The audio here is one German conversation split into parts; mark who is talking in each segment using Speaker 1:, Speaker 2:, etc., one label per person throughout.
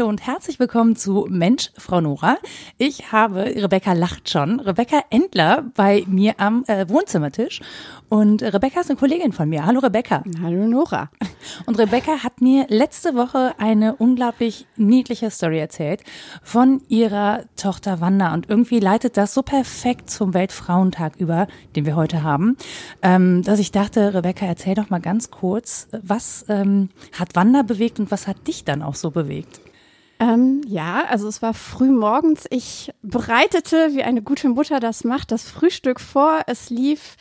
Speaker 1: Hallo und herzlich willkommen zu Mensch, Frau Nora. Ich habe, Rebecca lacht schon, Rebecca Endler bei mir am äh, Wohnzimmertisch. Und Rebecca ist eine Kollegin von mir. Hallo Rebecca.
Speaker 2: Hallo Nora.
Speaker 1: Und Rebecca hat mir letzte Woche eine unglaublich niedliche Story erzählt von ihrer Tochter Wanda. Und irgendwie leitet das so perfekt zum Weltfrauentag über, den wir heute haben, ähm, dass ich dachte, Rebecca, erzähl doch mal ganz kurz, was ähm, hat Wanda bewegt und was hat dich dann auch so bewegt?
Speaker 2: Ähm, ja, also es war früh morgens. Ich bereitete, wie eine gute Mutter das macht, das Frühstück vor. Es lief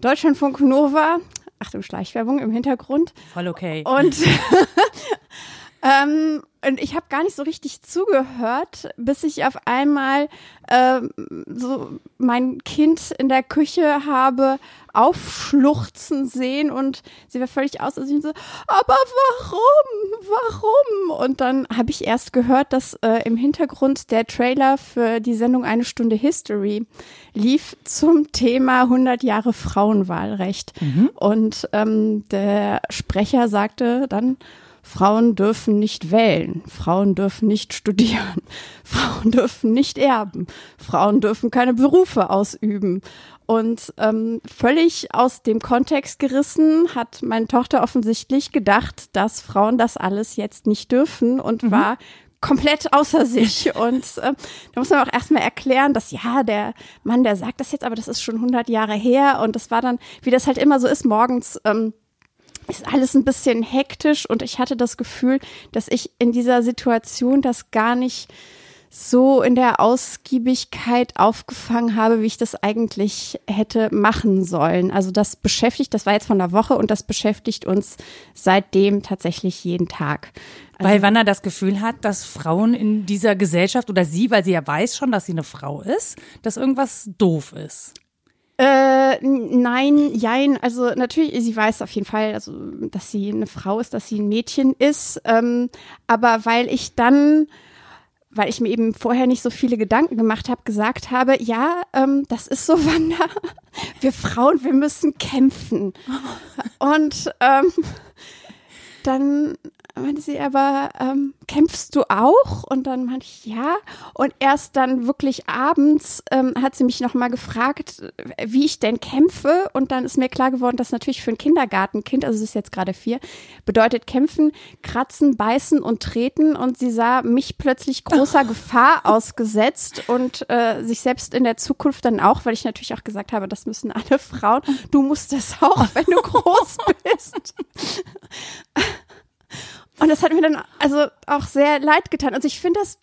Speaker 2: Deutschlandfunk Nova. Achtung, Schleichwerbung im Hintergrund.
Speaker 1: Voll okay.
Speaker 2: Und, ähm, und ich habe gar nicht so richtig zugehört, bis ich auf einmal ähm, so mein Kind in der Küche habe aufschluchzen sehen und sie war völlig aus. Also so, aber warum? Warum? Und dann habe ich erst gehört, dass äh, im Hintergrund der Trailer für die Sendung Eine Stunde History lief zum Thema 100 Jahre Frauenwahlrecht. Mhm. Und ähm, der Sprecher sagte dann, Frauen dürfen nicht wählen, Frauen dürfen nicht studieren, Frauen dürfen nicht erben, Frauen dürfen keine Berufe ausüben. Und ähm, völlig aus dem Kontext gerissen hat meine Tochter offensichtlich gedacht, dass Frauen das alles jetzt nicht dürfen und mhm. war komplett außer sich. Und äh, da muss man auch erstmal erklären, dass ja, der Mann, der sagt das jetzt, aber das ist schon 100 Jahre her. Und das war dann, wie das halt immer so ist, morgens. Ähm, ist alles ein bisschen hektisch und ich hatte das Gefühl, dass ich in dieser Situation das gar nicht so in der Ausgiebigkeit aufgefangen habe, wie ich das eigentlich hätte machen sollen. Also das beschäftigt, das war jetzt von der Woche und das beschäftigt uns seitdem tatsächlich jeden Tag.
Speaker 1: Also weil Wanna das Gefühl hat, dass Frauen in dieser Gesellschaft oder sie, weil sie ja weiß schon, dass sie eine Frau ist, dass irgendwas doof ist.
Speaker 2: Äh, nein, jein. Also natürlich, sie weiß auf jeden Fall, also dass sie eine Frau ist, dass sie ein Mädchen ist. Ähm, aber weil ich dann weil ich mir eben vorher nicht so viele Gedanken gemacht habe, gesagt habe, ja, ähm, das ist so, Wanda, wir Frauen, wir müssen kämpfen. Und ähm, dann meinte sie aber, ähm, kämpfst du auch? Und dann meinte ich, ja. Und erst dann wirklich abends ähm, hat sie mich nochmal gefragt, wie ich denn kämpfe. Und dann ist mir klar geworden, dass natürlich für ein Kindergartenkind, also sie ist jetzt gerade vier, bedeutet kämpfen, kratzen, beißen und treten. Und sie sah mich plötzlich großer Gefahr ausgesetzt und äh, sich selbst in der Zukunft dann auch, weil ich natürlich auch gesagt habe, das müssen alle Frauen. Du musst das auch, wenn du groß bist. Und das hat mir dann also auch sehr leid getan. Also ich finde das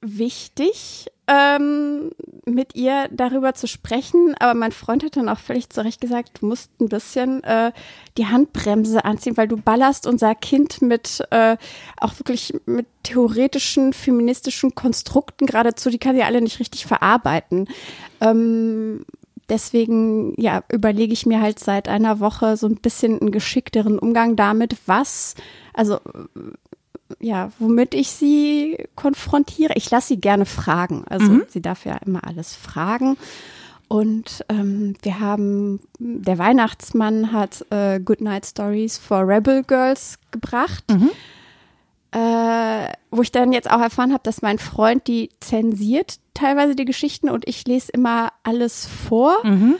Speaker 2: wichtig, ähm, mit ihr darüber zu sprechen. Aber mein Freund hat dann auch völlig zu Recht gesagt, du musst ein bisschen äh, die Handbremse anziehen, weil du ballerst unser Kind mit äh, auch wirklich mit theoretischen feministischen Konstrukten geradezu, die kann sie alle nicht richtig verarbeiten. Ähm, deswegen ja überlege ich mir halt seit einer Woche so ein bisschen einen geschickteren Umgang damit, was also ja, womit ich sie konfrontiere. Ich lasse sie gerne fragen. Also mhm. sie darf ja immer alles fragen. Und ähm, wir haben, der Weihnachtsmann hat äh, Goodnight Stories for Rebel Girls gebracht. Mhm. Äh, wo ich dann jetzt auch erfahren habe, dass mein Freund die zensiert teilweise die Geschichten und ich lese immer alles vor. Mhm.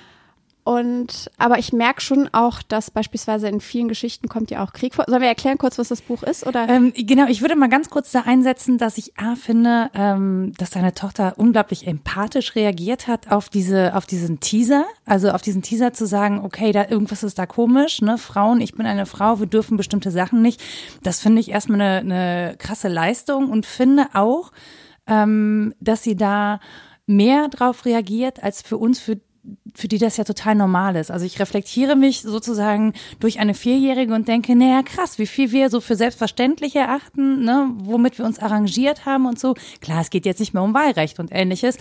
Speaker 2: Und aber ich merke schon auch, dass beispielsweise in vielen Geschichten kommt ja auch Krieg vor. Sollen wir erklären kurz, was das Buch ist? Oder?
Speaker 1: Ähm, genau, ich würde mal ganz kurz da einsetzen, dass ich A finde, ähm, dass deine Tochter unglaublich empathisch reagiert hat auf diese, auf diesen Teaser. Also auf diesen Teaser zu sagen, okay, da irgendwas ist da komisch, ne? Frauen, ich bin eine Frau, wir dürfen bestimmte Sachen nicht. Das finde ich erstmal eine, eine krasse Leistung und finde auch, ähm, dass sie da mehr drauf reagiert als für uns, für für die das ja total normal ist. Also ich reflektiere mich sozusagen durch eine Vierjährige und denke, naja, krass, wie viel wir so für selbstverständlich erachten, ne, womit wir uns arrangiert haben und so. Klar, es geht jetzt nicht mehr um Wahlrecht und ähnliches.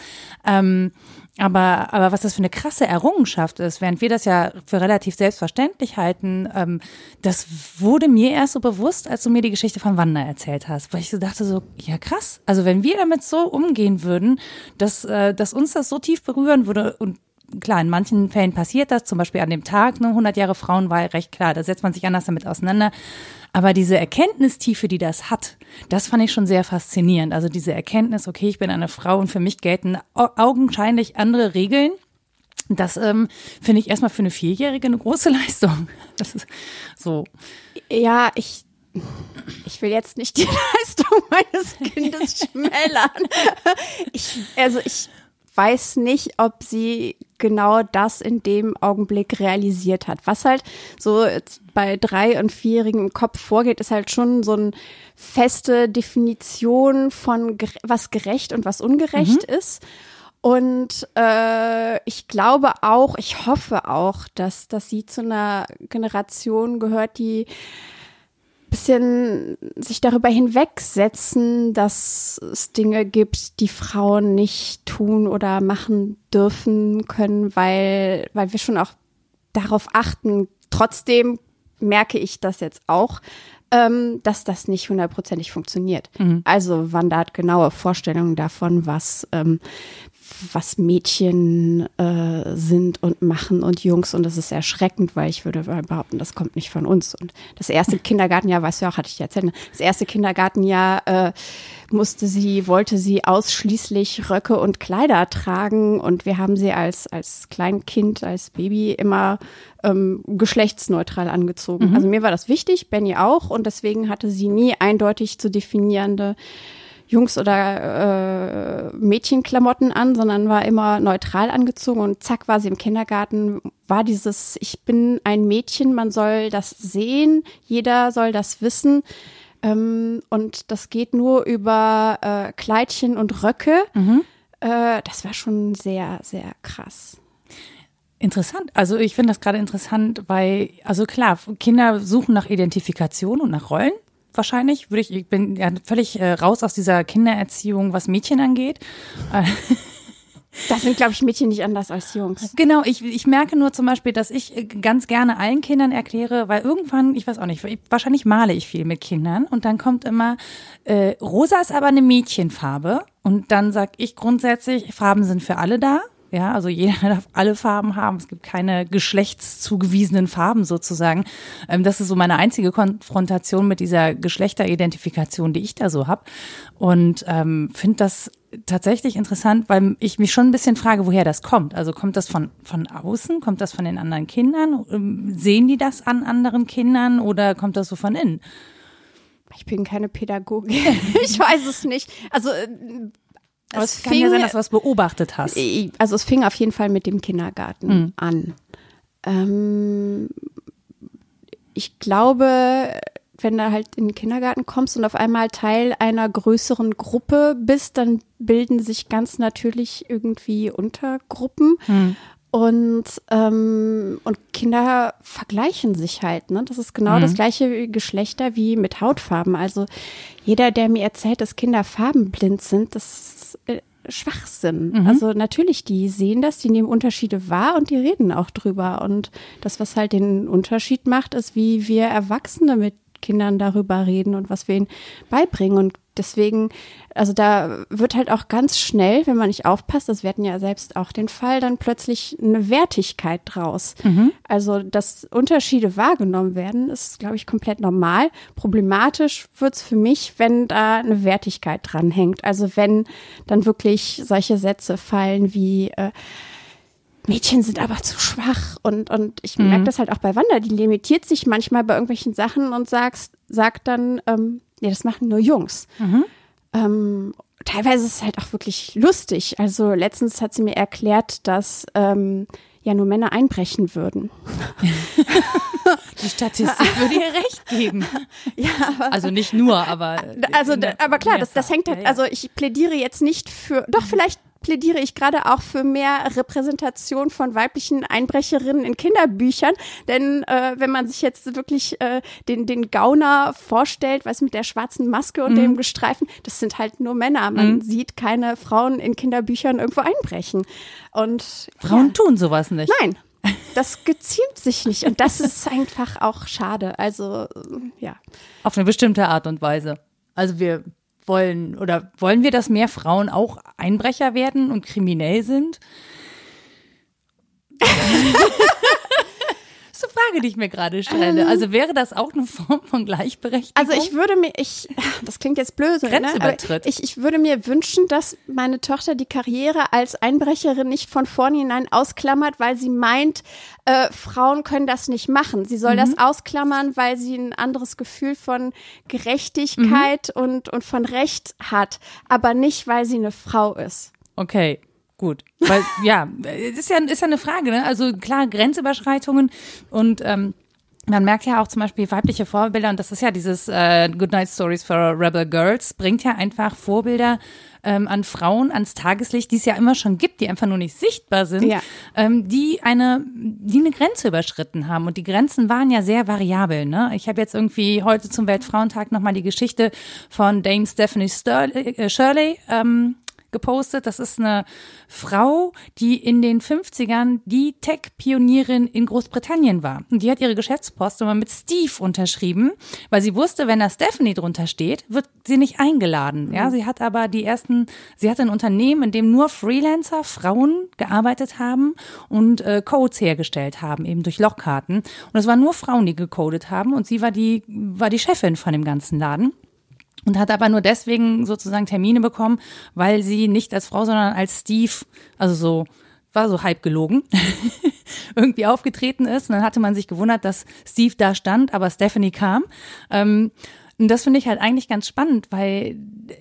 Speaker 1: Ähm, aber, aber was das für eine krasse Errungenschaft ist, während wir das ja für relativ selbstverständlich halten, ähm, das wurde mir erst so bewusst, als du mir die Geschichte von Wanda erzählt hast, weil ich so dachte so, ja krass, also wenn wir damit so umgehen würden, dass, äh, dass uns das so tief berühren würde und klar, in manchen Fällen passiert das, zum Beispiel an dem Tag, ne, 100 Jahre Frauenwahlrecht, klar, da setzt man sich anders damit auseinander. Aber diese Erkenntnistiefe, die das hat, das fand ich schon sehr faszinierend. Also diese Erkenntnis, okay, ich bin eine Frau und für mich gelten augenscheinlich andere Regeln. Das ähm, finde ich erstmal für eine Vierjährige eine große Leistung. Das ist so.
Speaker 2: Ja, ich ich will jetzt nicht die Leistung meines Kindes schmälern. Ich, also ich weiß nicht, ob sie genau das in dem Augenblick realisiert hat. Was halt so bei drei- und vierjährigen im Kopf vorgeht, ist halt schon so eine feste Definition von was gerecht und was ungerecht mhm. ist. Und äh, ich glaube auch, ich hoffe auch, dass, dass sie zu einer Generation gehört, die bisschen sich darüber hinwegsetzen, dass es Dinge gibt, die Frauen nicht tun oder machen dürfen können, weil, weil wir schon auch darauf achten. Trotzdem merke ich das jetzt auch, ähm, dass das nicht hundertprozentig funktioniert. Mhm. Also wandert genaue Vorstellungen davon, was ähm, was Mädchen äh, sind und machen und Jungs und das ist erschreckend, weil ich würde behaupten, das kommt nicht von uns. Und das erste Kindergartenjahr, weißt du auch, hatte ich dir erzählt, ne? das erste Kindergartenjahr äh, musste sie, wollte sie ausschließlich Röcke und Kleider tragen und wir haben sie als, als Kleinkind, als Baby immer ähm, geschlechtsneutral angezogen. Mhm. Also mir war das wichtig, Benny auch und deswegen hatte sie nie eindeutig zu definierende Jungs- oder äh, Mädchenklamotten an, sondern war immer neutral angezogen und zack war sie im Kindergarten, war dieses, ich bin ein Mädchen, man soll das sehen, jeder soll das wissen. Ähm, und das geht nur über äh, Kleidchen und Röcke. Mhm. Äh, das war schon sehr, sehr krass.
Speaker 1: Interessant. Also ich finde das gerade interessant, weil, also klar, Kinder suchen nach Identifikation und nach Rollen wahrscheinlich. Würde ich, ich bin ja völlig äh, raus aus dieser Kindererziehung, was Mädchen angeht.
Speaker 2: Das sind, glaube ich, Mädchen nicht anders als Jungs.
Speaker 1: Genau, ich, ich merke nur zum Beispiel, dass ich äh, ganz gerne allen Kindern erkläre, weil irgendwann, ich weiß auch nicht, wahrscheinlich male ich viel mit Kindern und dann kommt immer, äh, rosa ist aber eine Mädchenfarbe und dann sag ich grundsätzlich, Farben sind für alle da. Ja, also jeder darf alle Farben haben. Es gibt keine geschlechtszugewiesenen Farben sozusagen. Ähm, das ist so meine einzige Konfrontation mit dieser Geschlechteridentifikation, die ich da so habe. Und ähm, finde das tatsächlich interessant, weil ich mich schon ein bisschen frage, woher das kommt. Also kommt das von, von außen? Kommt das von den anderen Kindern? Ähm, sehen die das an anderen Kindern oder kommt das so von innen?
Speaker 2: Ich bin keine Pädagogin. ich weiß es nicht. Also äh,
Speaker 1: aber es, es kann fing, ja sein, dass du was beobachtet hast.
Speaker 2: Also es fing auf jeden Fall mit dem Kindergarten mhm. an. Ähm, ich glaube, wenn du halt in den Kindergarten kommst und auf einmal Teil einer größeren Gruppe bist, dann bilden sich ganz natürlich irgendwie Untergruppen. Mhm. Und, ähm, und Kinder vergleichen sich halt. Ne? Das ist genau mhm. das gleiche Geschlechter wie mit Hautfarben. Also jeder, der mir erzählt, dass Kinder farbenblind sind, das äh, Schwachsinn. Mhm. Also natürlich, die sehen das, die nehmen Unterschiede wahr und die reden auch drüber. Und das, was halt den Unterschied macht, ist, wie wir Erwachsene mit Kindern darüber reden und was wir ihnen beibringen. Und deswegen, also da wird halt auch ganz schnell, wenn man nicht aufpasst, das werden ja selbst auch den Fall, dann plötzlich eine Wertigkeit draus. Mhm. Also, dass Unterschiede wahrgenommen werden, ist, glaube ich, komplett normal. Problematisch wird's für mich, wenn da eine Wertigkeit dran hängt. Also wenn dann wirklich solche Sätze fallen wie äh, Mädchen sind aber zu schwach und, und ich mhm. merke das halt auch bei Wanda, die limitiert sich manchmal bei irgendwelchen Sachen und sagst, sagt dann, ähm, ja, das machen nur Jungs. Mhm. Ähm, teilweise ist es halt auch wirklich lustig. Also letztens hat sie mir erklärt, dass ähm, ja nur Männer einbrechen würden.
Speaker 1: Die Statistik würde ihr recht geben. Ja, aber, also nicht nur, aber
Speaker 2: also aber klar, das, das hängt halt. Also ich plädiere jetzt nicht für. Doch vielleicht plädiere ich gerade auch für mehr Repräsentation von weiblichen Einbrecherinnen in Kinderbüchern. Denn äh, wenn man sich jetzt wirklich äh, den, den Gauner vorstellt, was mit der schwarzen Maske und mhm. dem Gestreifen, das sind halt nur Männer. Man mhm. sieht keine Frauen in Kinderbüchern irgendwo einbrechen. Und
Speaker 1: Frauen ja. tun sowas nicht.
Speaker 2: Nein. Das geziemt sich nicht und das ist einfach auch schade. Also ja.
Speaker 1: Auf eine bestimmte Art und Weise. Also wir wollen oder wollen wir, dass mehr Frauen auch Einbrecher werden und kriminell sind? Eine Frage, die ich mir gerade stelle. Also wäre das auch eine Form von Gleichberechtigung?
Speaker 2: Also ich würde mir, ich, das klingt jetzt blöse, ne?
Speaker 1: Grenzübertritt.
Speaker 2: Aber ich, ich würde mir wünschen, dass meine Tochter die Karriere als Einbrecherin nicht von vornherein ausklammert, weil sie meint, äh, Frauen können das nicht machen. Sie soll das ausklammern, weil sie ein anderes Gefühl von Gerechtigkeit und, und von Recht hat, aber nicht, weil sie eine Frau ist.
Speaker 1: Okay, gut. Weil, ja, ist ja, ist ja eine Frage, ne? Also klar, Grenzüberschreitungen und ähm, man merkt ja auch zum Beispiel weibliche Vorbilder, und das ist ja dieses äh, Goodnight Stories for Rebel Girls, bringt ja einfach Vorbilder ähm, an Frauen ans Tageslicht, die es ja immer schon gibt, die einfach nur nicht sichtbar sind,
Speaker 2: Ja.
Speaker 1: ähm, die eine, die eine Grenze überschritten haben. Und die Grenzen waren ja sehr variabel. Ne? Ich habe jetzt irgendwie heute zum Weltfrauentag nochmal die Geschichte von Dame Stephanie Sturley, äh, Shirley ähm, gepostet. Das ist eine Frau, die in den 50ern die Tech-Pionierin in Großbritannien war. Und die hat ihre Geschäftspost immer mit Steve unterschrieben, weil sie wusste, wenn da Stephanie drunter steht, wird sie nicht eingeladen. Ja, sie hat aber die ersten, sie hatte ein Unternehmen, in dem nur Freelancer, Frauen gearbeitet haben und äh, Codes hergestellt haben, eben durch Lochkarten. Und es waren nur Frauen, die gecodet haben und sie war die, war die Chefin von dem ganzen Laden und hat aber nur deswegen sozusagen Termine bekommen, weil sie nicht als Frau, sondern als Steve, also so war so halb gelogen, irgendwie aufgetreten ist. Und dann hatte man sich gewundert, dass Steve da stand, aber Stephanie kam. Ähm, und das finde ich halt eigentlich ganz spannend, weil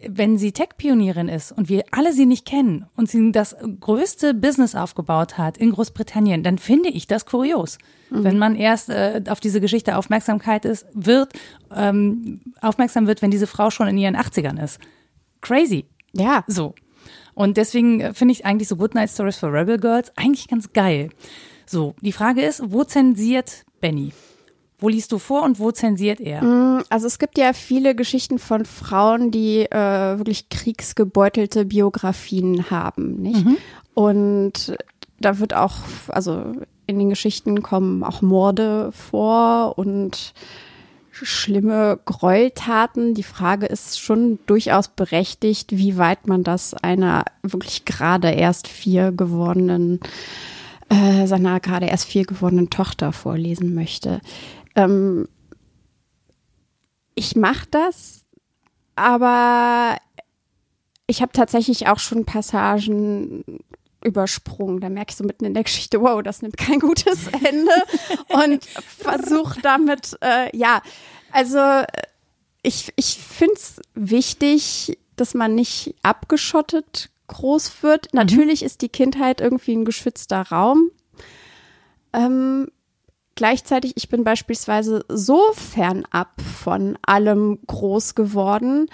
Speaker 1: wenn sie Tech-Pionierin ist und wir alle sie nicht kennen und sie das größte Business aufgebaut hat in Großbritannien, dann finde ich das kurios. Wenn man erst äh, auf diese Geschichte Aufmerksamkeit ist, wird, ähm, aufmerksam wird, wenn diese Frau schon in ihren 80ern ist. Crazy.
Speaker 2: Ja.
Speaker 1: So. Und deswegen äh, finde ich eigentlich so Good Night Stories for Rebel Girls eigentlich ganz geil. So, die Frage ist, wo zensiert Benny? Wo liest du vor und wo zensiert er?
Speaker 2: Also es gibt ja viele Geschichten von Frauen, die äh, wirklich kriegsgebeutelte Biografien haben, nicht? Und da wird auch, also in den Geschichten kommen auch Morde vor und schlimme Gräueltaten. Die Frage ist schon durchaus berechtigt, wie weit man das einer wirklich gerade erst vier gewordenen, äh, seiner gerade erst vier gewordenen Tochter vorlesen möchte. Ähm, ich mache das, aber ich habe tatsächlich auch schon Passagen übersprungen. Da merke ich so mitten in der Geschichte, wow, das nimmt kein gutes Ende und versuche damit, äh, ja, also äh, ich, ich finde es wichtig, dass man nicht abgeschottet groß wird. Natürlich ist die Kindheit irgendwie ein geschützter Raum. Ähm, gleichzeitig, ich bin beispielsweise so fernab von allem groß geworden,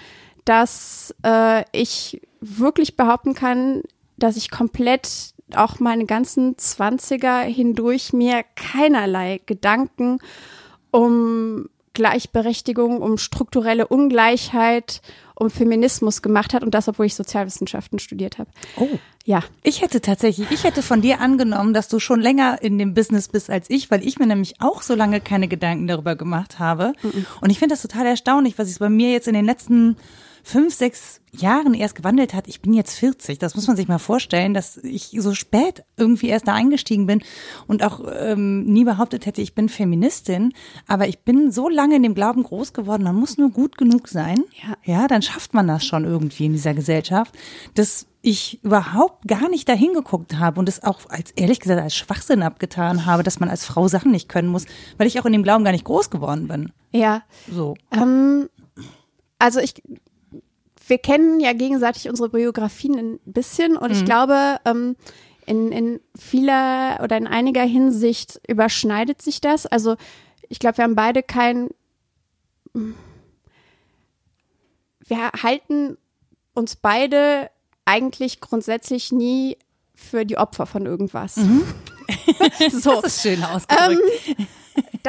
Speaker 2: dass äh, ich wirklich behaupten kann, dass ich komplett auch meine ganzen Zwanziger hindurch mir keinerlei Gedanken um Gleichberechtigung, um strukturelle Ungleichheit, um Feminismus gemacht hat und das, obwohl ich Sozialwissenschaften studiert habe.
Speaker 1: Oh.
Speaker 2: Ja,
Speaker 1: Ich hätte tatsächlich, ich hätte von dir angenommen, dass du schon länger in dem Business bist als ich, weil ich mir nämlich auch so lange keine Gedanken darüber gemacht habe. Und ich finde das total erstaunlich, was sich bei mir jetzt in den letzten fünf, sechs Jahren erst gewandelt hat. Ich bin jetzt 40. Das muss man sich mal vorstellen, dass ich so spät irgendwie erst da eingestiegen bin und auch ähm, nie behauptet hätte, ich bin Feministin. Aber ich bin so lange in dem Glauben groß geworden, man muss nur gut genug sein.
Speaker 2: Ja.
Speaker 1: Ja, dann schafft man das schon irgendwie in dieser Gesellschaft, dass ich überhaupt gar nicht dahin geguckt habe und es auch als ehrlich gesagt als Schwachsinn abgetan habe, dass man als Frau Sachen nicht können muss, weil ich auch in dem Glauben gar nicht groß geworden bin.
Speaker 2: ja.
Speaker 1: So.
Speaker 2: Ähm, also ich, wir kennen ja gegenseitig unsere Biografien ein bisschen und ich glaube, ähm, in, in vieler oder in einiger Hinsicht überschneidet sich das. Also ich glaube, wir haben beide kein, wir halten uns beide eigentlich grundsätzlich nie für die Opfer von irgendwas. so.
Speaker 1: Das ist schön ausgedrückt.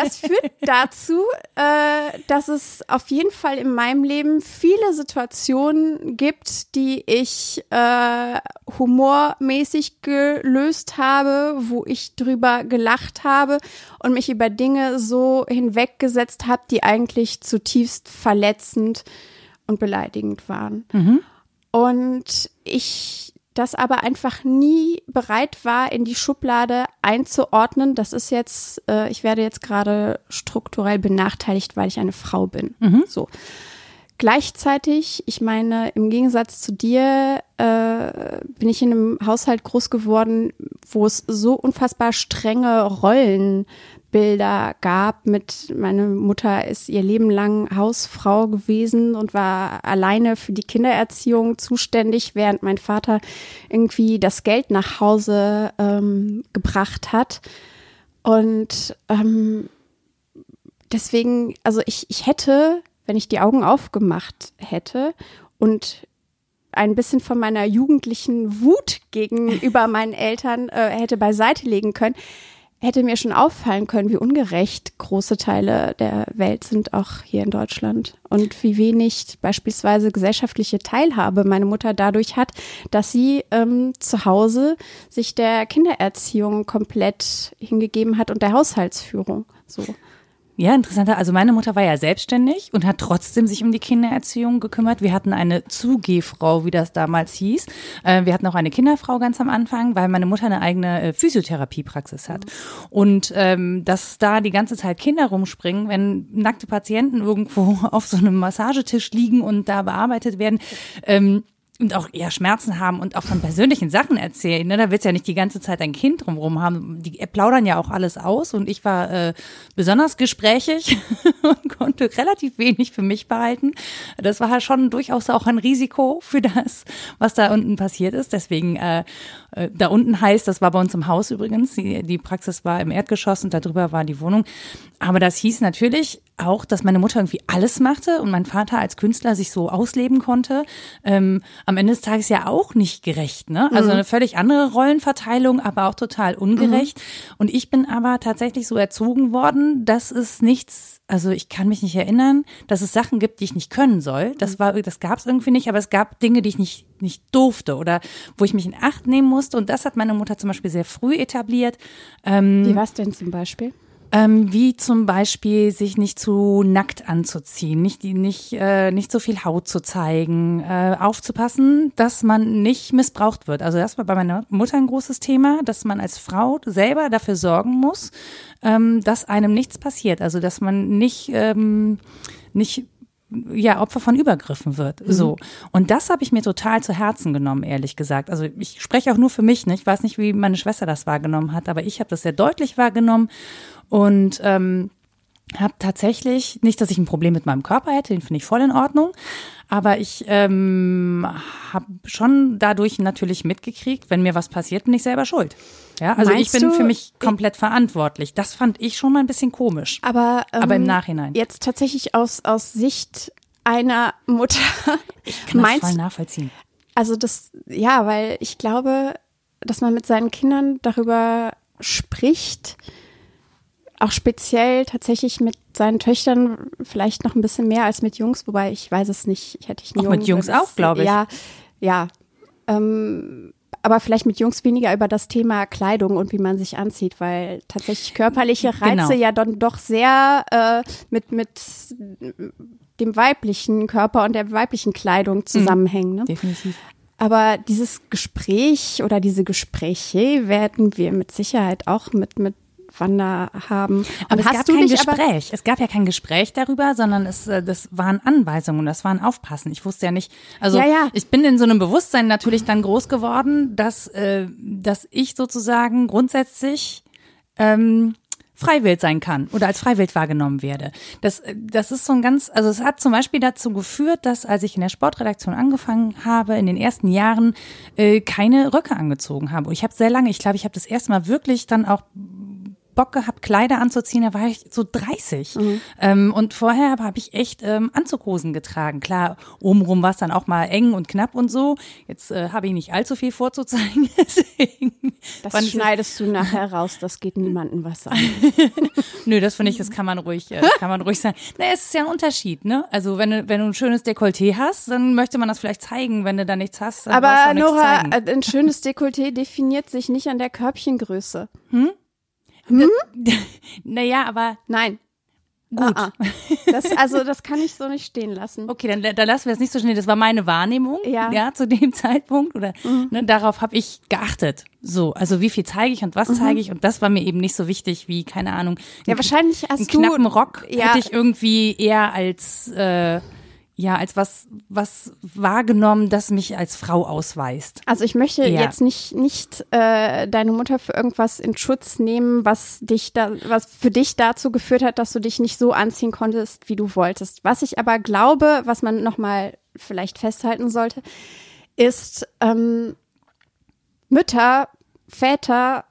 Speaker 2: Das führt dazu, äh, dass es auf jeden Fall in meinem Leben viele Situationen gibt, die ich äh, humormäßig gelöst habe, wo ich drüber gelacht habe und mich über Dinge so hinweggesetzt habe, die eigentlich zutiefst verletzend und beleidigend waren. Und ich das aber einfach nie bereit war, in die Schublade einzuordnen. Das ist jetzt, äh, ich werde jetzt gerade strukturell benachteiligt, weil ich eine Frau bin.
Speaker 1: Mhm.
Speaker 2: So. Gleichzeitig, ich meine, im Gegensatz zu dir äh, bin ich in einem Haushalt groß geworden, wo es so unfassbar strenge Rollenbilder gab. Mit meine Mutter ist ihr Leben lang Hausfrau gewesen und war alleine für die Kindererziehung zuständig, während mein Vater irgendwie das Geld nach Hause ähm, gebracht hat. Und ähm, deswegen, also ich, ich hätte wenn ich die Augen aufgemacht hätte und ein bisschen von meiner jugendlichen Wut gegenüber meinen Eltern äh, hätte beiseite legen können, hätte mir schon auffallen können, wie ungerecht große Teile der Welt sind, auch hier in Deutschland. Und wie wenig beispielsweise gesellschaftliche Teilhabe meine Mutter dadurch hat, dass sie ähm, zu Hause sich der Kindererziehung komplett hingegeben hat und der Haushaltsführung. So.
Speaker 1: Ja, interessanter. Also meine Mutter war ja selbstständig und hat trotzdem sich um die Kindererziehung gekümmert. Wir hatten eine Zugehfrau, wie das damals hieß. Äh, wir hatten auch eine Kinderfrau ganz am Anfang, weil meine Mutter eine eigene äh, Physiotherapiepraxis hat. Und ähm, dass da die ganze Zeit Kinder rumspringen, wenn nackte Patienten irgendwo auf so einem Massagetisch liegen und da bearbeitet werden, ähm, und auch eher Schmerzen haben und auch von persönlichen Sachen erzählen. Ne? Da willst ja nicht die ganze Zeit ein Kind drumherum haben. Die plaudern ja auch alles aus und ich war äh, besonders gesprächig und konnte relativ wenig für mich behalten. Das war halt schon durchaus auch ein Risiko für das, was da unten passiert ist. Deswegen äh, äh, da unten heißt, das war bei uns im Haus übrigens, die, die Praxis war im Erdgeschoss und darüber war die Wohnung. Aber das hieß natürlich auch, dass meine Mutter irgendwie alles machte und mein Vater als Künstler sich so ausleben konnte. Ähm, am Ende des Tages ja auch nicht gerecht, ne? Also mhm. eine völlig andere Rollenverteilung, aber auch total ungerecht. Mhm. Und ich bin aber tatsächlich so erzogen worden, dass es nichts also ich kann mich nicht erinnern, dass es Sachen gibt, die ich nicht können soll. Das mhm. war, das gab es irgendwie nicht, aber es gab Dinge, die ich nicht nicht durfte oder wo ich mich in Acht nehmen musste. Und das hat meine Mutter zum Beispiel sehr früh etabliert.
Speaker 2: Ähm, wie was denn zum Beispiel?
Speaker 1: Ähm, wie zum Beispiel sich nicht zu nackt anzuziehen, nicht, nicht, äh, nicht so viel Haut zu zeigen, äh, aufzupassen, dass man nicht missbraucht wird. Also das war bei meiner Mutter ein großes Thema, dass man als Frau selber dafür sorgen muss, ähm, dass einem nichts passiert. Also dass man nicht, ähm, nicht ja Opfer von Übergriffen wird. Mhm. So. Und das habe ich mir total zu Herzen genommen, ehrlich gesagt. Also ich spreche auch nur für mich, ne? Ich weiß nicht, wie meine Schwester das wahrgenommen hat, aber ich habe das sehr deutlich wahrgenommen und ähm, habe tatsächlich nicht, dass ich ein Problem mit meinem Körper hätte, den finde ich voll in Ordnung, aber ich ähm, habe schon dadurch natürlich mitgekriegt, wenn mir was passiert, bin ich selber schuld. Ja, also Meinst ich bin für mich komplett verantwortlich. Das fand ich schon mal ein bisschen komisch.
Speaker 2: Aber,
Speaker 1: ähm, aber im Nachhinein.
Speaker 2: Jetzt tatsächlich aus, aus Sicht einer Mutter.
Speaker 1: Ich kann das voll nachvollziehen.
Speaker 2: Also das, ja, weil ich glaube, dass man mit seinen Kindern darüber spricht, auch speziell tatsächlich mit seinen Töchtern vielleicht noch ein bisschen mehr als mit Jungs, wobei ich weiß es nicht. Ich hätte ich
Speaker 1: nie auch mit Jungs auch, glaube ich.
Speaker 2: Ja, ja. Ähm, aber vielleicht mit Jungs weniger über das Thema Kleidung und wie man sich anzieht, weil tatsächlich körperliche Reize genau. ja dann doch sehr äh, mit, mit dem weiblichen Körper und der weiblichen Kleidung zusammenhängen. Ne?
Speaker 1: Definitiv.
Speaker 2: Aber dieses Gespräch oder diese Gespräche werden wir mit Sicherheit auch mit, mit Wanda haben.
Speaker 1: Aber es gab kein Gespräch. Es gab ja kein Gespräch darüber, sondern es, äh, das waren Anweisungen, das waren Aufpassen. Ich wusste ja nicht, also
Speaker 2: ja, ja.
Speaker 1: ich bin in so einem Bewusstsein natürlich dann groß geworden, dass, äh, dass ich sozusagen grundsätzlich ähm, freiwillig sein kann oder als freiwillig wahrgenommen werde. Das, äh, das ist so ein ganz, also es hat zum Beispiel dazu geführt, dass als ich in der Sportredaktion angefangen habe, in den ersten Jahren äh, keine Röcke angezogen habe. Und ich habe sehr lange, ich glaube, ich habe das erste Mal wirklich dann auch Bock gehabt, Kleider anzuziehen, da war ich so 30. Mhm. Ähm, und vorher habe ich echt ähm, Anzughosen getragen. Klar, obenrum war es dann auch mal eng und knapp und so. Jetzt äh, habe ich nicht allzu viel vorzuzeigen. Deswegen
Speaker 2: das schneidest du nachher raus, das geht niemandem was an.
Speaker 1: Nö, das finde ich, das kann man ruhig, äh, kann man ruhig sagen. Naja, es ist ja ein Unterschied, ne? Also wenn du, wenn du ein schönes Dekolleté hast, dann möchte man das vielleicht zeigen. Wenn du da nichts hast, dann
Speaker 2: Aber Nora, ein schönes Dekolleté definiert sich nicht an der Körbchengröße.
Speaker 1: Hm? Hm? Naja, aber.
Speaker 2: Nein.
Speaker 1: gut.
Speaker 2: Ah, ah. Das, also das kann ich so nicht stehen lassen.
Speaker 1: Okay, dann, dann lassen wir es nicht so schnell. Das war meine Wahrnehmung,
Speaker 2: Ja.
Speaker 1: ja, zu dem Zeitpunkt oder ne, darauf habe ich geachtet. So, also wie viel zeige ich und was zeige ich und das war mir eben nicht so wichtig wie keine Ahnung.
Speaker 2: Ja,
Speaker 1: ein-
Speaker 2: wahrscheinlich
Speaker 1: einen
Speaker 2: hast du
Speaker 1: knappen Rock
Speaker 2: Ja.
Speaker 1: hätte ich irgendwie eher als äh, ja als was was wahrgenommen, das mich als Frau ausweist.
Speaker 2: Also ich möchte
Speaker 1: Ja.
Speaker 2: jetzt nicht nicht äh, deine Mutter für irgendwas in Schutz nehmen, was dich da, was für dich dazu geführt hat, dass du dich nicht so anziehen konntest, wie du wolltest. Was ich aber glaube, was man noch mal vielleicht festhalten sollte, ist ähm, Mütter, Väter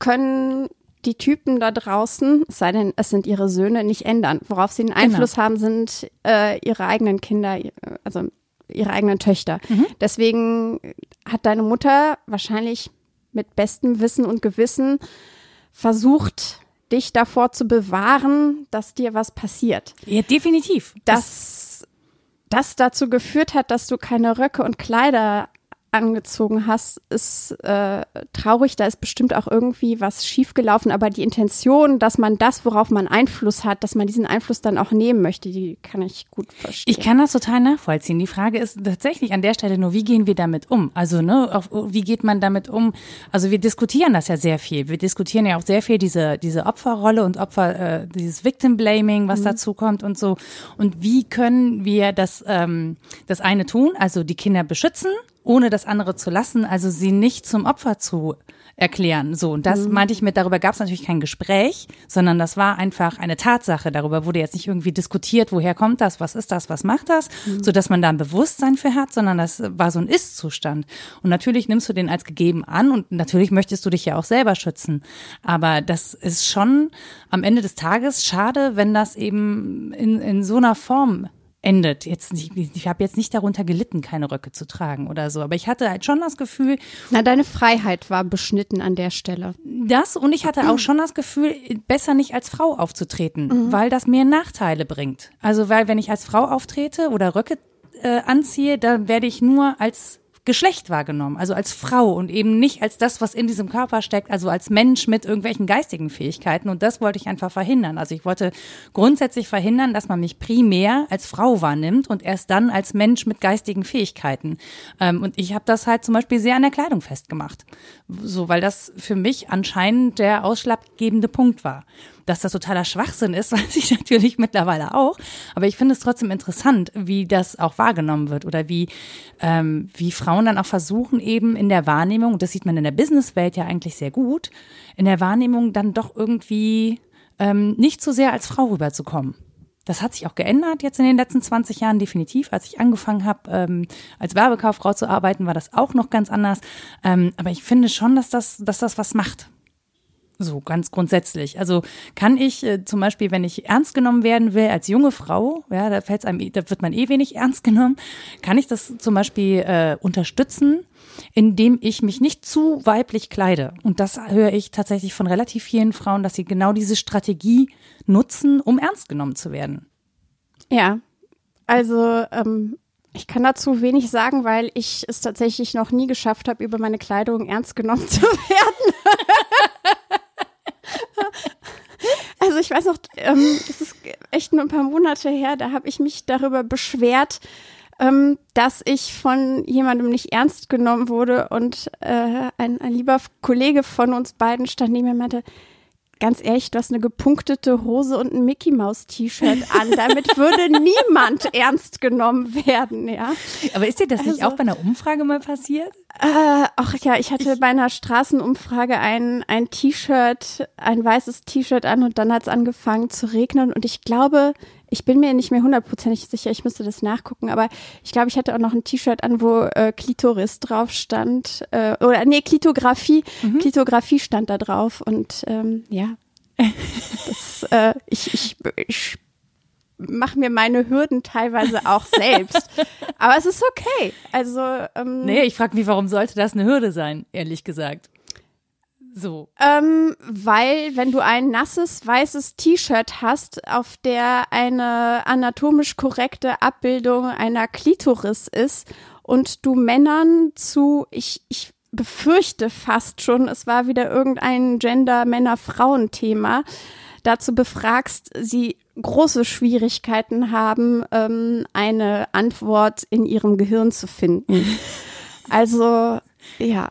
Speaker 2: können die Typen da draußen, es sei denn, es sind ihre Söhne, nicht ändern. Worauf sie einen Einfluss haben, sind äh, ihre eigenen Kinder, äh, also ihre eigenen Töchter. Deswegen hat deine Mutter wahrscheinlich mit bestem Wissen und Gewissen versucht, dich davor zu bewahren, dass dir was passiert.
Speaker 1: Ja, definitiv.
Speaker 2: Dass das dazu geführt hat, dass du keine Röcke und Kleider angezogen hast, ist äh, traurig. Da ist bestimmt auch irgendwie was schiefgelaufen. Aber die Intention, dass man das, worauf man Einfluss hat, dass man diesen Einfluss dann auch nehmen möchte, die kann ich gut verstehen.
Speaker 1: Ich kann das total nachvollziehen. Die Frage ist tatsächlich an der Stelle nur, wie gehen wir damit um? Also, ne, auf, wie geht man damit um? Also, wir diskutieren das ja sehr viel. Wir diskutieren ja auch sehr viel diese, diese Opferrolle und Opfer, äh, dieses Victim Blaming, was dazu kommt und so. Und wie können wir das, ähm, das eine tun? Also, die Kinder beschützen, ohne das andere zu lassen, also sie nicht zum Opfer zu erklären. So, und das meinte ich mit, darüber gab es natürlich kein Gespräch, sondern das war einfach eine Tatsache. Darüber wurde jetzt nicht irgendwie diskutiert, woher kommt das, was ist das, was macht das, so dass man da ein Bewusstsein für hat, sondern das war so ein Ist-Zustand. Und natürlich nimmst du den als gegeben an und natürlich möchtest du dich ja auch selber schützen. Aber das ist schon am Ende des Tages schade, wenn das eben in, in so einer Form endet. Jetzt nicht, ich habe jetzt nicht darunter gelitten, keine Röcke zu tragen oder so, aber ich hatte halt schon das Gefühl,
Speaker 2: Na, deine Freiheit war beschnitten an der Stelle.
Speaker 1: das und ich hatte auch schon das Gefühl, besser nicht als Frau aufzutreten, weil das mir Nachteile bringt. Also weil wenn ich als Frau auftrete oder Röcke äh, anziehe, dann werde ich nur als Geschlecht wahrgenommen, also als Frau und eben nicht als das, was in diesem Körper steckt, also als Mensch mit irgendwelchen geistigen Fähigkeiten. Und das wollte ich einfach verhindern. Also ich wollte grundsätzlich verhindern, dass man mich primär als Frau wahrnimmt und erst dann als Mensch mit geistigen Fähigkeiten. Ähm, und ich habe das halt zum Beispiel sehr an der Kleidung festgemacht. So, weil das für mich anscheinend der ausschlaggebende Punkt war. Dass das totaler Schwachsinn ist, weiß ich natürlich mittlerweile auch. Aber ich finde es trotzdem interessant, wie das auch wahrgenommen wird oder wie, ähm, wie Frauen dann auch versuchen, eben in der Wahrnehmung, das sieht man in der Businesswelt ja eigentlich sehr gut, in der Wahrnehmung dann doch irgendwie ähm, nicht so sehr als Frau rüberzukommen. Das hat sich auch geändert jetzt in den letzten 20 Jahren definitiv. Als ich angefangen habe, ähm, als Werbekauffrau zu arbeiten, war das auch noch ganz anders. Ähm, aber ich finde schon, dass das, dass das was macht. So ganz grundsätzlich. Also kann ich äh, zum Beispiel, wenn ich ernst genommen werden will als junge Frau, ja, da fällt's einem, da wird man eh wenig ernst genommen, kann ich das zum Beispiel äh, unterstützen, indem ich mich nicht zu weiblich kleide. Und das höre ich tatsächlich von relativ vielen Frauen, dass sie genau diese Strategie nutzen, um ernst genommen zu werden.
Speaker 2: Ja, also ähm, ich kann dazu wenig sagen, weil ich es tatsächlich noch nie geschafft habe, über meine Kleidung ernst genommen zu werden. also ich weiß noch, ähm, das ist echt nur ein paar Monate her, da habe ich mich darüber beschwert, ähm, dass ich von jemandem nicht ernst genommen wurde und äh, ein, ein lieber Kollege von uns beiden stand neben mir und meinte, Ganz ehrlich, du hast eine gepunktete Hose und ein Mickey Maus T-Shirt an. Damit würde niemand ernst genommen werden, ja.
Speaker 1: Aber ist dir das nicht
Speaker 2: Also-
Speaker 1: auch bei einer Umfrage mal passiert?
Speaker 2: Äh, ach ja, ich hatte bei einer Straßenumfrage ein, ein T-Shirt, ein weißes T-Shirt an und dann hat es angefangen zu regnen und ich glaube, ich bin mir nicht mehr hundertprozentig sicher, ich müsste das nachgucken, aber ich glaube, ich hatte auch noch ein T-Shirt an, wo äh, Klitoris drauf stand, äh, oder nee, Klitografie, Klitografie stand da drauf und ähm, ja, das, äh, ich, ich, ich mache mir meine Hürden teilweise auch selbst, aber es ist okay, also ähm,
Speaker 1: Nee, ich frage mich, warum sollte das eine Hürde sein, ehrlich gesagt. So.
Speaker 2: Ähm, weil wenn du ein nasses weißes T-Shirt hast, auf der eine anatomisch korrekte Abbildung einer Klitoris ist und du Männern zu, ich, ich befürchte fast schon, es war wieder irgendein Gender-Männer-Frauen-Thema, dazu befragst, sie große Schwierigkeiten haben, ähm, eine Antwort in ihrem Gehirn zu finden. Also, ja.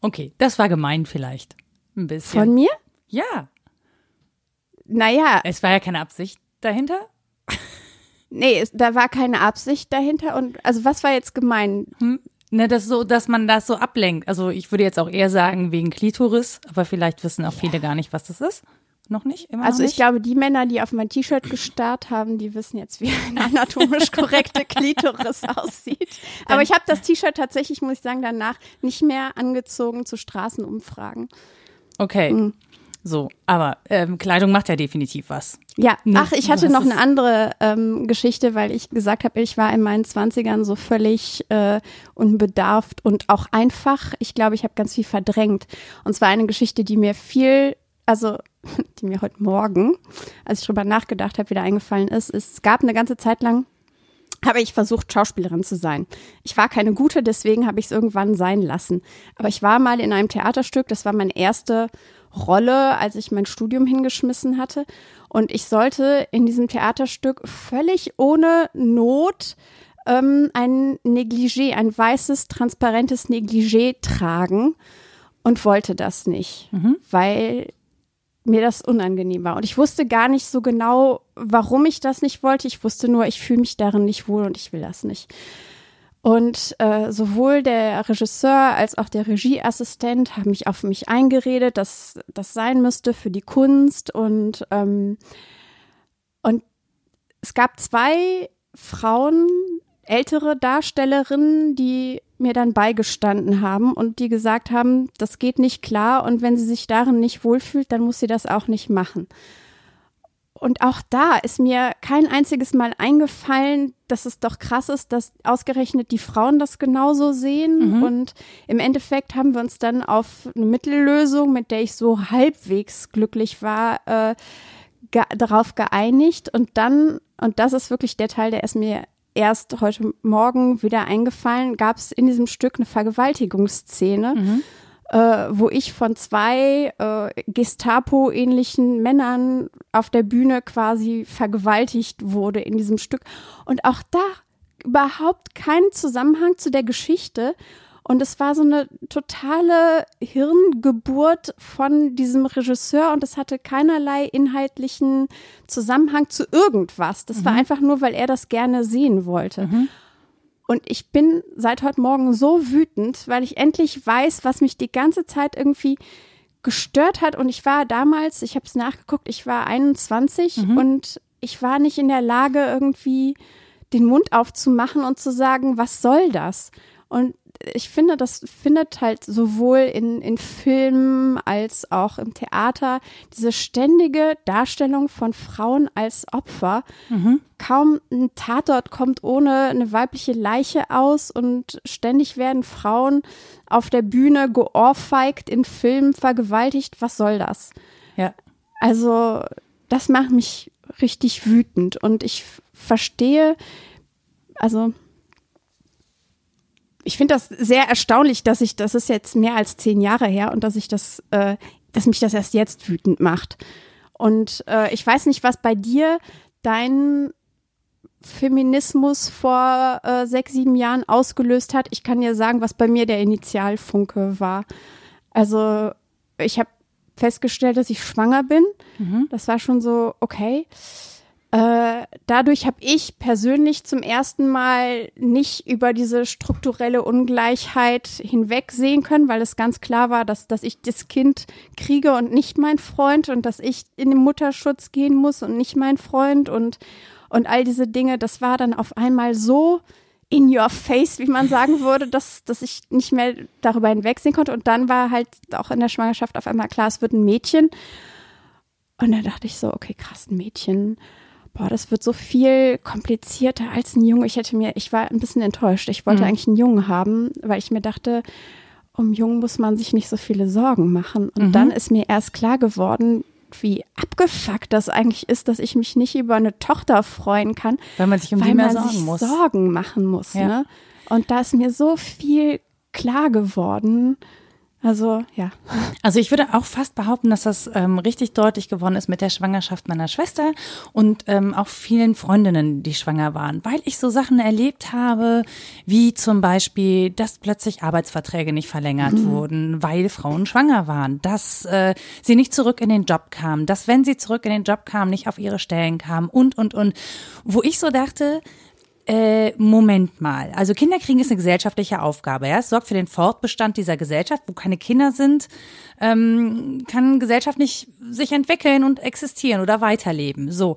Speaker 1: Okay, das war gemein vielleicht. Ein bisschen.
Speaker 2: Von mir?
Speaker 1: Ja.
Speaker 2: Naja.
Speaker 1: Es war ja keine Absicht dahinter.
Speaker 2: Nee, es, da war keine Absicht dahinter. Und also was war jetzt gemein?
Speaker 1: Hm? Ne, das so, dass man das so ablenkt. Also ich würde jetzt auch eher sagen wegen Klitoris, aber vielleicht wissen auch viele gar nicht, was das ist. Noch nicht? Immer
Speaker 2: also
Speaker 1: noch
Speaker 2: ich
Speaker 1: nicht?
Speaker 2: glaube, die Männer, die auf mein T-Shirt gestarrt haben, die wissen jetzt, wie eine anatomisch korrekte Klitoris aussieht. Aber ich habe das T-Shirt tatsächlich, muss ich sagen, danach nicht mehr angezogen zu Straßenumfragen.
Speaker 1: Okay.
Speaker 2: Mhm.
Speaker 1: So, aber ähm, Kleidung macht ja definitiv was.
Speaker 2: Ja,
Speaker 1: Nee,
Speaker 2: ach, ich hatte noch eine andere ähm, Geschichte, weil ich gesagt habe, ich war in meinen Zwanzigern so völlig äh, unbedarft und auch einfach. Ich glaube, ich habe ganz viel verdrängt. Und zwar eine Geschichte, die mir viel, also die mir heute Morgen, als ich drüber nachgedacht habe, wieder eingefallen ist. Es gab eine ganze Zeit lang, habe ich versucht, Schauspielerin zu sein. Ich war keine gute, deswegen habe ich es irgendwann sein lassen. Aber ich war mal in einem Theaterstück, das war meine erste Rolle, als ich mein Studium hingeschmissen hatte. Und ich sollte in diesem Theaterstück völlig ohne Not ähm, ein Negligé, ein weißes, transparentes Negligé tragen und wollte das nicht, weil mir das unangenehm war. Und ich wusste gar nicht so genau, warum ich das nicht wollte. Ich wusste nur, ich fühle mich darin nicht wohl und ich will das nicht. Und äh, sowohl der Regisseur als auch der Regieassistent haben mich auf mich eingeredet, dass das sein müsste für die Kunst. Und, ähm, und es gab zwei Frauen, ältere Darstellerinnen, die mir dann beigestanden haben und die gesagt haben, das geht nicht klar und wenn sie sich darin nicht wohlfühlt, dann muss sie das auch nicht machen. Und auch da ist mir kein einziges Mal eingefallen, dass es doch krass ist, dass ausgerechnet die Frauen das genauso sehen. Und im Endeffekt haben wir uns dann auf eine Mittellösung, mit der ich so halbwegs glücklich war, äh, ge darauf geeinigt. Und dann, und das ist wirklich der Teil, der ist mir erst heute Morgen wieder eingefallen, gab es in diesem Stück eine Vergewaltigungsszene, äh, wo ich von zwei äh, Gestapo-ähnlichen Männern auf der Bühne quasi vergewaltigt wurde in diesem Stück. Und auch da überhaupt keinen Zusammenhang zu der Geschichte. Und es war so eine totale Hirngeburt von diesem Regisseur und es hatte keinerlei inhaltlichen Zusammenhang zu irgendwas. Das war einfach nur, weil er das gerne sehen wollte. Und ich bin seit heute Morgen so wütend, weil ich endlich weiß, was mich die ganze Zeit irgendwie gestört hat. Und ich war damals, ich habe es nachgeguckt, ich war 21 und ich war nicht in der Lage, irgendwie den Mund aufzumachen und zu sagen, was soll das? Und ich finde, das findet halt sowohl in, in Filmen als auch im Theater diese ständige Darstellung von Frauen als Opfer. Kaum ein Tatort kommt ohne eine weibliche Leiche aus und ständig werden Frauen auf der Bühne geohrfeigt, in Filmen vergewaltigt. Was soll das?
Speaker 1: Ja.
Speaker 2: Also, das macht mich richtig wütend und ich verstehe, also ich finde das sehr erstaunlich, dass ich, das ist jetzt mehr als zehn Jahre her und dass ich das, äh, dass mich das erst jetzt wütend macht. Und äh, ich weiß nicht, was bei dir dein Feminismus vor äh, sechs, sieben Jahren ausgelöst hat. Ich kann dir sagen, was bei mir der Initialfunke war. Also ich habe festgestellt, dass ich schwanger bin. Das war schon so, okay. Äh, dadurch habe ich persönlich zum ersten Mal nicht über diese strukturelle Ungleichheit hinwegsehen können, weil es ganz klar war, dass, dass ich das Kind kriege und nicht mein Freund und dass ich in den Mutterschutz gehen muss und nicht mein Freund und, und all diese Dinge. Das war dann auf einmal so in your face, wie man sagen würde, dass, dass ich nicht mehr darüber hinwegsehen konnte. Und dann war halt auch in der Schwangerschaft auf einmal klar, es wird ein Mädchen. Und da dachte ich so, okay, krass, ein Mädchen. Boah, das wird so viel komplizierter als ein Junge. Ich hätte mir, ich war ein bisschen enttäuscht. Ich wollte eigentlich einen Jungen haben, weil ich mir dachte, um Jungen muss man sich nicht so viele Sorgen machen. Und dann ist mir erst klar geworden, wie abgefuckt das eigentlich ist, dass ich mich nicht über eine Tochter freuen kann,
Speaker 1: Weil man sich um die mehr sorgen muss.
Speaker 2: Sorgen machen muss.
Speaker 1: Ja.
Speaker 2: Ne? Und da ist mir so viel klar geworden. Also ja.
Speaker 1: Also ich würde auch fast behaupten, dass das ähm, richtig deutlich geworden ist mit der Schwangerschaft meiner Schwester und ähm, auch vielen Freundinnen, die schwanger waren, weil ich so Sachen erlebt habe, wie zum Beispiel, dass plötzlich Arbeitsverträge nicht verlängert mhm. wurden, weil Frauen schwanger waren, dass äh, sie nicht zurück in den Job kamen, dass wenn sie zurück in den Job kamen, nicht auf ihre Stellen kamen und und und, wo ich so dachte, äh, Moment mal. Also Kinder kriegen ist eine gesellschaftliche Aufgabe. Ja? Es sorgt für den Fortbestand dieser Gesellschaft. Wo keine Kinder sind, ähm, kann Gesellschaft nicht sich entwickeln und existieren oder weiterleben. So.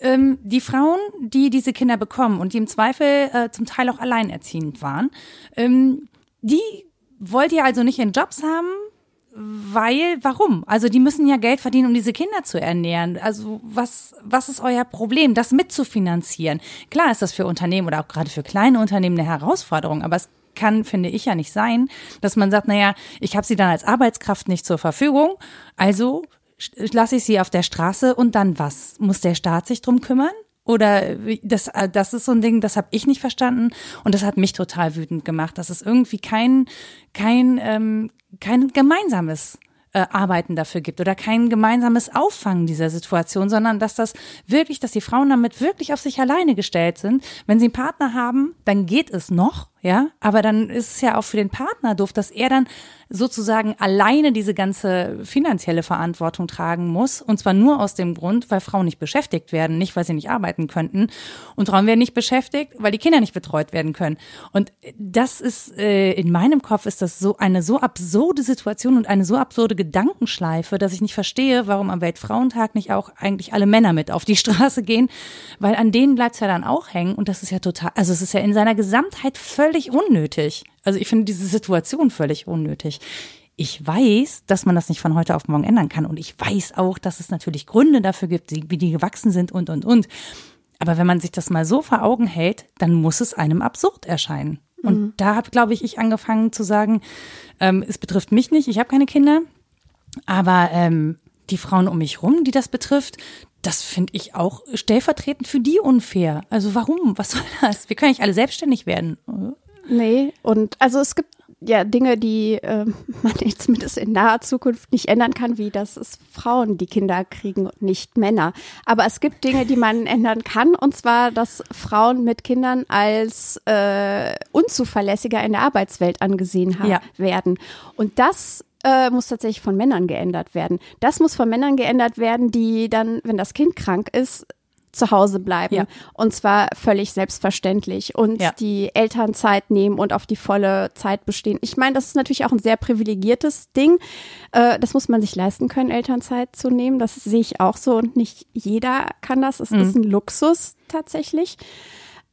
Speaker 1: Ähm, die Frauen, die diese Kinder bekommen und die im Zweifel äh, zum Teil auch alleinerziehend waren, ähm, die wollt ihr also nicht in Jobs haben, weil, warum? Also die müssen ja Geld verdienen, um diese Kinder zu ernähren. Also was, was ist euer Problem, das mitzufinanzieren? Klar ist das für Unternehmen oder auch gerade für kleine Unternehmen eine Herausforderung, aber es kann, finde ich ja nicht sein, dass man sagt, naja, ich habe sie dann als Arbeitskraft nicht zur Verfügung, also lasse ich sie auf der Straße und dann was? Muss der Staat sich drum kümmern? Oder das, das ist so ein Ding, das habe ich nicht verstanden und das hat mich total wütend gemacht, dass es irgendwie kein, kein, ähm, kein gemeinsames äh, Arbeiten dafür gibt oder kein gemeinsames Auffangen dieser Situation, sondern dass das wirklich, dass die Frauen damit wirklich auf sich alleine gestellt sind. Wenn sie einen Partner haben, dann geht es noch, ja, aber dann ist es ja auch für den Partner doof, dass er dann sozusagen alleine diese ganze finanzielle Verantwortung tragen muss. Und zwar nur aus dem Grund, weil Frauen nicht beschäftigt werden, nicht weil sie nicht arbeiten könnten. Und Frauen werden nicht beschäftigt, weil die Kinder nicht betreut werden können. Und das ist, äh, in meinem Kopf ist das so eine so absurde Situation und eine so absurde Gedankenschleife, dass ich nicht verstehe, warum am Weltfrauentag nicht auch eigentlich alle Männer mit auf die Straße gehen, weil an denen bleibt es ja dann auch hängen. Und das ist ja total, also es ist ja in seiner Gesamtheit völlig völlig unnötig. Also ich finde diese Situation völlig unnötig. Ich weiß, dass man das nicht von heute auf morgen ändern kann. Und ich weiß auch, dass es natürlich Gründe dafür gibt, wie die gewachsen sind und, und, und. Aber wenn man sich das mal so vor Augen hält, dann muss es einem absurd erscheinen. Und mhm. da habe, glaube ich, ich angefangen zu sagen, ähm, es betrifft mich nicht, ich habe keine Kinder, aber ähm, die Frauen um mich rum, die das betrifft, das finde ich auch stellvertretend für die unfair. Also warum? Was soll das? Wir können nicht alle selbstständig werden.
Speaker 2: Nee, und also es gibt ja Dinge, die äh, man zumindest in naher Zukunft nicht ändern kann, wie dass es Frauen die Kinder kriegen und nicht Männer. Aber es gibt Dinge, die man ändern kann, und zwar, dass Frauen mit Kindern als äh, unzuverlässiger in der Arbeitswelt angesehen ja. werden. Und das äh, muss tatsächlich von Männern geändert werden. Das muss von Männern geändert werden, die dann, wenn das Kind krank ist, zu Hause bleiben. Ja. Und zwar völlig selbstverständlich und ja. die Elternzeit nehmen und auf die volle Zeit bestehen. Ich meine, das ist natürlich auch ein sehr privilegiertes Ding. Äh, das muss man sich leisten können, Elternzeit zu nehmen. Das sehe ich auch so und nicht jeder kann das. Es mhm. ist ein Luxus tatsächlich.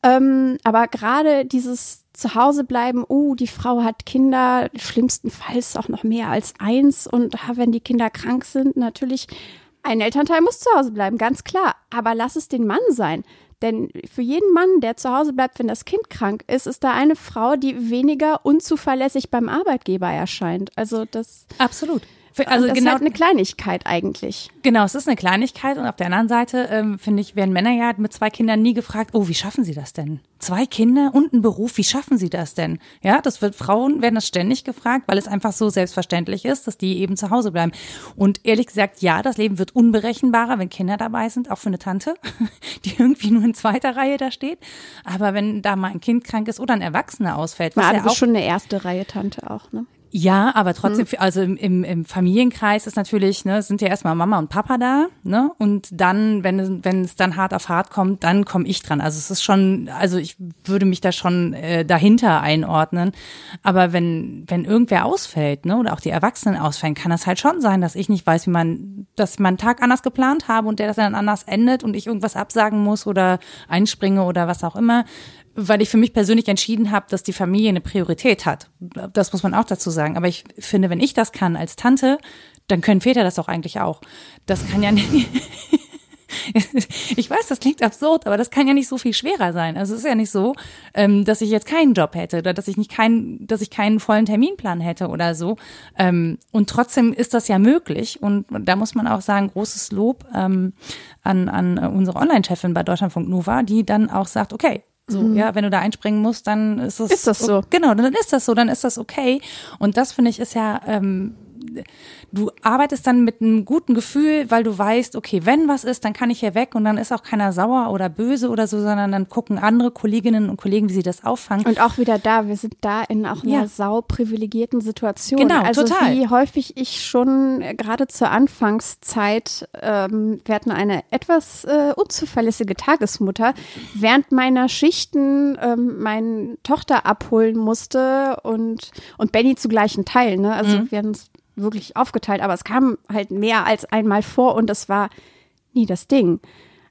Speaker 2: Ähm, aber gerade dieses Zuhause bleiben, oh, die Frau hat Kinder, schlimmstenfalls auch noch mehr als eins und wenn die Kinder krank sind, natürlich ein Elternteil muss zu Hause bleiben, ganz klar. Aber lass es den Mann sein. Denn für jeden Mann, der zu Hause bleibt, wenn das Kind krank ist, ist da eine Frau, die weniger unzuverlässig beim Arbeitgeber erscheint. Also das.
Speaker 1: Absolut.
Speaker 2: Also das genau, ist halt eine Kleinigkeit eigentlich.
Speaker 1: Genau, es ist eine Kleinigkeit und auf der anderen Seite ähm, finde ich, werden Männer ja mit zwei Kindern nie gefragt, oh, wie schaffen sie das denn? Zwei Kinder und ein Beruf, wie schaffen sie das denn? Ja, das wird Frauen werden das ständig gefragt, weil es einfach so selbstverständlich ist, dass die eben zu Hause bleiben. Und ehrlich gesagt, ja, das Leben wird unberechenbarer, wenn Kinder dabei sind, auch für eine Tante, die irgendwie nur in zweiter Reihe da steht. Aber wenn da mal ein Kind krank ist oder ein Erwachsener ausfällt,
Speaker 2: was ja, ja auch schon eine erste Reihe Tante auch, ne?
Speaker 1: Ja, aber trotzdem, hm. also im, im, im Familienkreis ist natürlich, ne, sind ja erstmal Mama und Papa da, ne? Und dann, wenn, wenn es dann hart auf hart kommt, dann komme ich dran. Also es ist schon, also ich würde mich da schon äh, dahinter einordnen. Aber wenn, wenn irgendwer ausfällt, ne, oder auch die Erwachsenen ausfallen, kann das halt schon sein, dass ich nicht weiß, wie man, dass ich meinen Tag anders geplant habe und der das dann anders endet und ich irgendwas absagen muss oder einspringe oder was auch immer weil ich für mich persönlich entschieden habe, dass die Familie eine Priorität hat. Das muss man auch dazu sagen. Aber ich finde, wenn ich das kann als Tante, dann können Väter das auch eigentlich auch. Das kann ja nicht. ich weiß, das klingt absurd, aber das kann ja nicht so viel schwerer sein. Also es ist ja nicht so, ähm, dass ich jetzt keinen Job hätte oder dass ich nicht keinen, dass ich keinen vollen Terminplan hätte oder so. Ähm, und trotzdem ist das ja möglich. Und da muss man auch sagen, großes Lob ähm, an, an unsere Online-Chefin bei Deutschlandfunk Nova, die dann auch sagt, okay, So, mhm. ja, wenn du da einspringen musst, dann ist es.
Speaker 2: Ist das so?
Speaker 1: Genau, dann ist das so, dann ist das okay. Und das finde ich ist ja ähm, du arbeitest dann mit einem guten Gefühl, weil du weißt, okay, wenn was ist, dann kann ich hier weg und dann ist auch keiner sauer oder böse oder so, sondern dann gucken andere Kolleginnen und Kollegen, wie sie das auffangen.
Speaker 2: Und auch wieder da, wir sind da in auch einer ja. sau privilegierten Situation.
Speaker 1: Genau,
Speaker 2: also
Speaker 1: total.
Speaker 2: wie häufig ich schon äh, gerade zur Anfangszeit, ähm, wir hatten eine etwas äh, unzuverlässige Tagesmutter, während meiner Schichten ähm, meine Tochter abholen musste und, und Benny zu gleichen Teilen. Ne? Also mhm. wir haben uns wirklich aufgeteilt, aber es kam halt mehr als einmal vor und es war nie das Ding.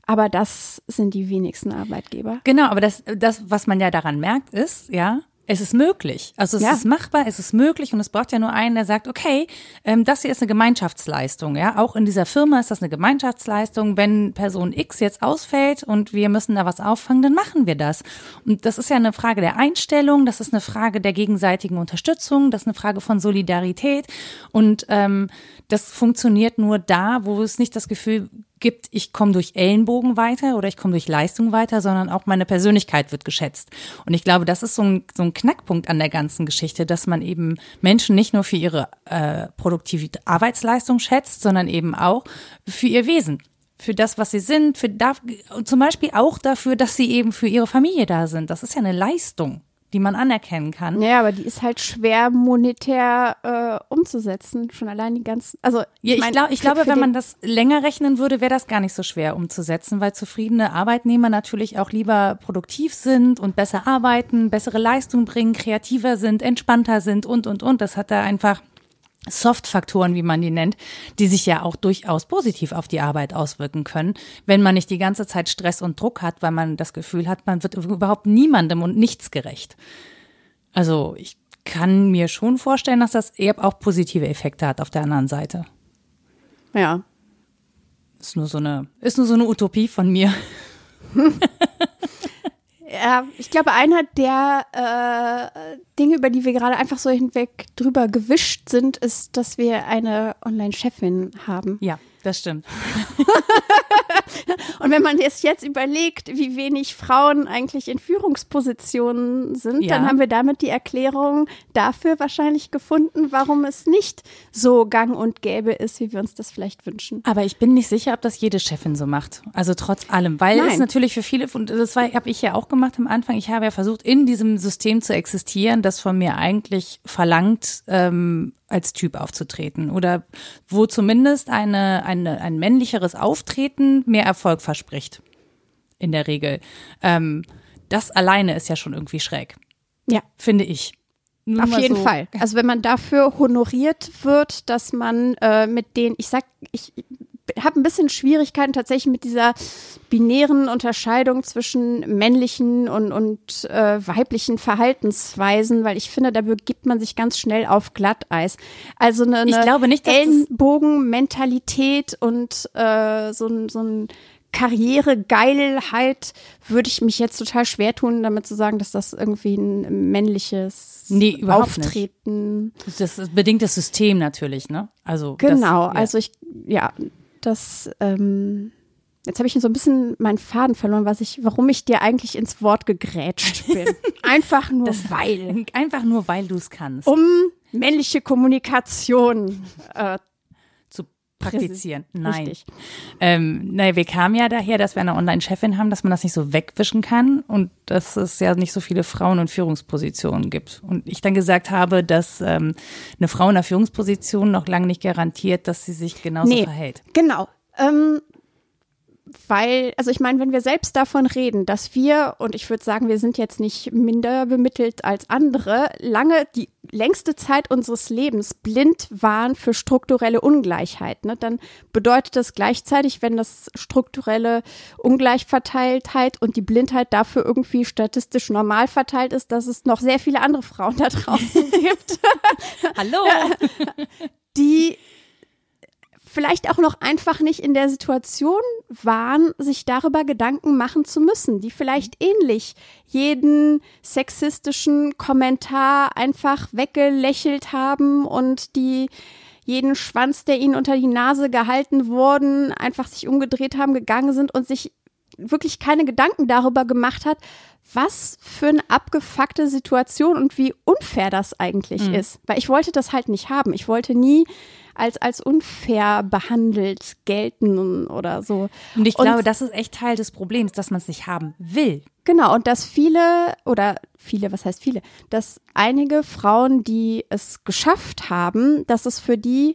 Speaker 2: Aber das sind die wenigsten Arbeitgeber.
Speaker 1: Genau, aber das, das, was man ja daran merkt, ist, ja, es ist möglich. Also es ja. ist machbar, es ist möglich und es braucht ja nur einen, der sagt, okay, ähm, das hier ist eine Gemeinschaftsleistung. Ja, auch in dieser Firma ist das eine Gemeinschaftsleistung. Wenn Person X jetzt ausfällt und wir müssen da was auffangen, dann machen wir das. Und das ist ja eine Frage der Einstellung, das ist eine Frage der gegenseitigen Unterstützung, das ist eine Frage von Solidarität und ähm, das funktioniert nur da, wo es nicht das Gefühl gibt, ich komme durch Ellenbogen weiter oder ich komme durch Leistung weiter, sondern auch meine Persönlichkeit wird geschätzt. Und ich glaube, das ist so ein, so ein Knackpunkt an der ganzen Geschichte, dass man eben Menschen nicht nur für ihre äh, produktive Arbeitsleistung schätzt, sondern eben auch für ihr Wesen für das, was sie sind, für da, zum Beispiel auch dafür, dass sie eben für ihre Familie da sind. Das ist ja eine Leistung die man anerkennen kann.
Speaker 2: Ja, aber die ist halt schwer monetär äh, umzusetzen. Schon allein die ganzen. Also
Speaker 1: ja, ich, mein, glaub, ich glaube, wenn man das länger rechnen würde, wäre das gar nicht so schwer umzusetzen, weil zufriedene Arbeitnehmer natürlich auch lieber produktiv sind und besser arbeiten, bessere Leistung bringen, kreativer sind, entspannter sind und und und. Das hat da einfach Soft-Faktoren, wie man die nennt, die sich ja auch durchaus positiv auf die Arbeit auswirken können, wenn man nicht die ganze Zeit Stress und Druck hat, weil man das Gefühl hat, man wird überhaupt niemandem und nichts gerecht. Also ich kann mir schon vorstellen, dass das eher auch positive Effekte hat auf der anderen Seite.
Speaker 2: Ja.
Speaker 1: Ist nur so eine, ist nur so eine Utopie von mir.
Speaker 2: Ja, ich glaube, einer der äh, Dinge, über die wir gerade einfach so hinweg drüber gewischt sind, ist, dass wir eine Online-Chefin haben.
Speaker 1: Ja, das stimmt.
Speaker 2: Und wenn man es jetzt überlegt, wie wenig Frauen eigentlich in Führungspositionen sind, ja. dann haben wir damit die Erklärung dafür wahrscheinlich gefunden, warum es nicht so gang und gäbe ist, wie wir uns das vielleicht wünschen.
Speaker 1: Aber ich bin nicht sicher, ob das jede Chefin so macht. Also trotz allem, weil Nein. es natürlich für viele, und das habe ich ja auch gemacht am Anfang, ich habe ja versucht, in diesem System zu existieren, das von mir eigentlich verlangt, ähm, als Typ aufzutreten oder wo zumindest eine, eine, ein männlicheres Auftreten mehr Erfolg verspricht. In der Regel. Ähm, das alleine ist ja schon irgendwie schräg.
Speaker 2: Ja.
Speaker 1: Finde ich.
Speaker 2: Nur Auf jeden so. Fall. Also wenn man dafür honoriert wird, dass man äh, mit den, ich sag, ich habe ein bisschen Schwierigkeiten tatsächlich mit dieser binären Unterscheidung zwischen männlichen und, und äh, weiblichen Verhaltensweisen, weil ich finde, da begibt man sich ganz schnell auf Glatteis. Also eine, eine
Speaker 1: ich glaube nicht,
Speaker 2: Ellenbogenmentalität und äh, so, ein so ein Karrieregeilheit würde ich mich jetzt total schwer tun, damit zu sagen, dass das irgendwie ein männliches
Speaker 1: nee,
Speaker 2: Auftreten.
Speaker 1: Nicht. Das bedingt das System natürlich, ne? Also
Speaker 2: genau. Das, ja. Also ich ja, das, ähm, jetzt habe ich so ein bisschen meinen Faden verloren, was ich, warum ich dir eigentlich ins Wort gegrätscht bin. Einfach nur das, weil.
Speaker 1: Einfach nur, weil du es kannst.
Speaker 2: Um männliche Kommunikation äh,
Speaker 1: zu praktizieren. Nein. Ähm, naja, wir kamen ja daher, dass wir eine Online-Chefin haben, dass man das nicht so wegwischen kann und dass es ja nicht so viele Frauen in Führungspositionen gibt. Und ich dann gesagt habe, dass ähm, eine Frau in einer Führungsposition noch lange nicht garantiert, dass sie sich genauso nee, verhält.
Speaker 2: Genau. Ähm, weil, also ich meine, wenn wir selbst davon reden, dass wir, und ich würde sagen, wir sind jetzt nicht minder bemittelt als andere, lange die längste Zeit unseres Lebens blind waren für strukturelle Ungleichheit, ne, dann bedeutet das gleichzeitig, wenn das strukturelle Ungleichverteiltheit und die Blindheit dafür irgendwie statistisch normal verteilt ist, dass es noch sehr viele andere Frauen da draußen gibt.
Speaker 1: Hallo!
Speaker 2: die vielleicht auch noch einfach nicht in der Situation waren, sich darüber Gedanken machen zu müssen, die vielleicht ähnlich jeden sexistischen Kommentar einfach weggelächelt haben und die jeden Schwanz, der ihnen unter die Nase gehalten wurden, einfach sich umgedreht haben, gegangen sind und sich wirklich keine Gedanken darüber gemacht hat, was für eine abgefuckte Situation und wie unfair das eigentlich
Speaker 1: Mhm.
Speaker 2: ist. Weil ich wollte das halt nicht haben. Ich wollte nie als, als unfair behandelt gelten oder so.
Speaker 1: Und ich glaube, das ist echt Teil des Problems, dass man es nicht haben will.
Speaker 2: Genau, und dass viele, oder viele, was heißt viele, dass einige Frauen, die es geschafft haben, dass es für die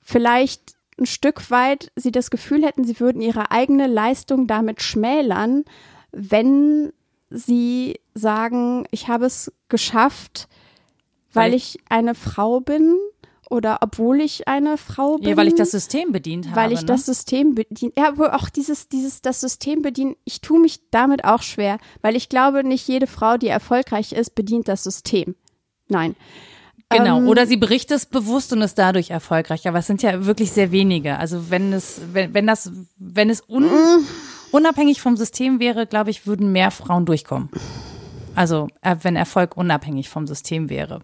Speaker 2: vielleicht ein Stück weit sie das Gefühl hätten, sie würden ihre eigene Leistung damit schmälern, wenn sie sagen, ich habe es geschafft, weil
Speaker 1: Weil
Speaker 2: ich eine Frau bin oder obwohl ich eine Frau bin
Speaker 1: Ja, weil ich das System bedient habe.
Speaker 2: weil ich
Speaker 1: ne?
Speaker 2: das System bediene. Ja, aber auch dieses, dieses, das System bedienen, ich tue mich damit auch schwer, weil ich glaube, nicht jede Frau, die erfolgreich ist, bedient das System. Nein.
Speaker 1: Genau,
Speaker 2: Ähm,
Speaker 1: oder sie berichtet es bewusst und ist dadurch erfolgreich. Aber es sind ja wirklich sehr wenige. Also wenn es, wenn, wenn das, wenn es un, unabhängig vom System wäre, glaube ich, würden mehr Frauen durchkommen. Also äh, wenn Erfolg unabhängig vom System wäre.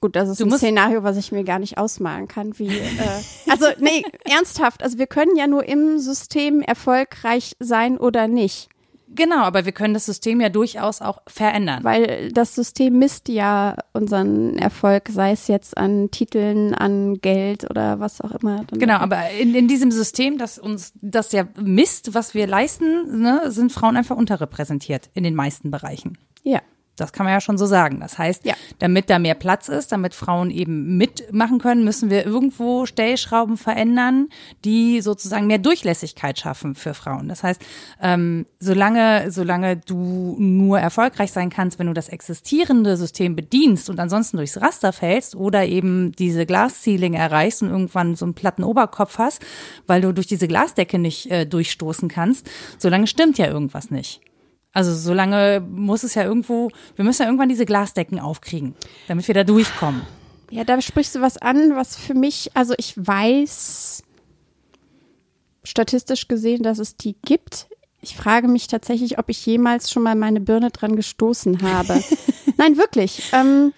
Speaker 2: Gut, das ist
Speaker 1: Du
Speaker 2: ein Szenario, was ich mir gar nicht ausmalen kann, wie, äh, also, nee, ernsthaft, also wir können ja nur im System erfolgreich sein oder nicht,
Speaker 1: Genau, aber wir können das System ja durchaus auch verändern.
Speaker 2: weil das System misst ja unseren Erfolg, sei es jetzt an Titeln, an Geld oder was auch immer.
Speaker 1: Genau, aber in, in diesem System, das uns das ja misst, was wir leisten, ne, sind Frauen einfach unterrepräsentiert in den meisten Bereichen.
Speaker 2: Ja.
Speaker 1: Das kann man ja schon so sagen. Das heißt,
Speaker 2: Ja.
Speaker 1: damit da mehr Platz ist, damit Frauen eben mitmachen können, müssen wir irgendwo Stellschrauben verändern, die sozusagen mehr Durchlässigkeit schaffen für Frauen. Das heißt, ähm, solange, solange du nur erfolgreich sein kannst, wenn du das existierende System bedienst und ansonsten durchs Raster fällst oder eben diese Glasceiling erreichst und irgendwann so einen platten Oberkopf hast, weil du durch diese Glasdecke nicht äh, durchstoßen kannst, solange stimmt ja irgendwas nicht. Also solange muss es ja irgendwo, wir müssen ja irgendwann diese Glasdecken aufkriegen, damit wir da durchkommen.
Speaker 2: Ja, da sprichst du was an, was für mich, also ich weiß statistisch gesehen, dass es die gibt. Ich frage mich tatsächlich, ob ich jemals schon mal meine Birne dran gestoßen habe. Nein, wirklich. Ähm,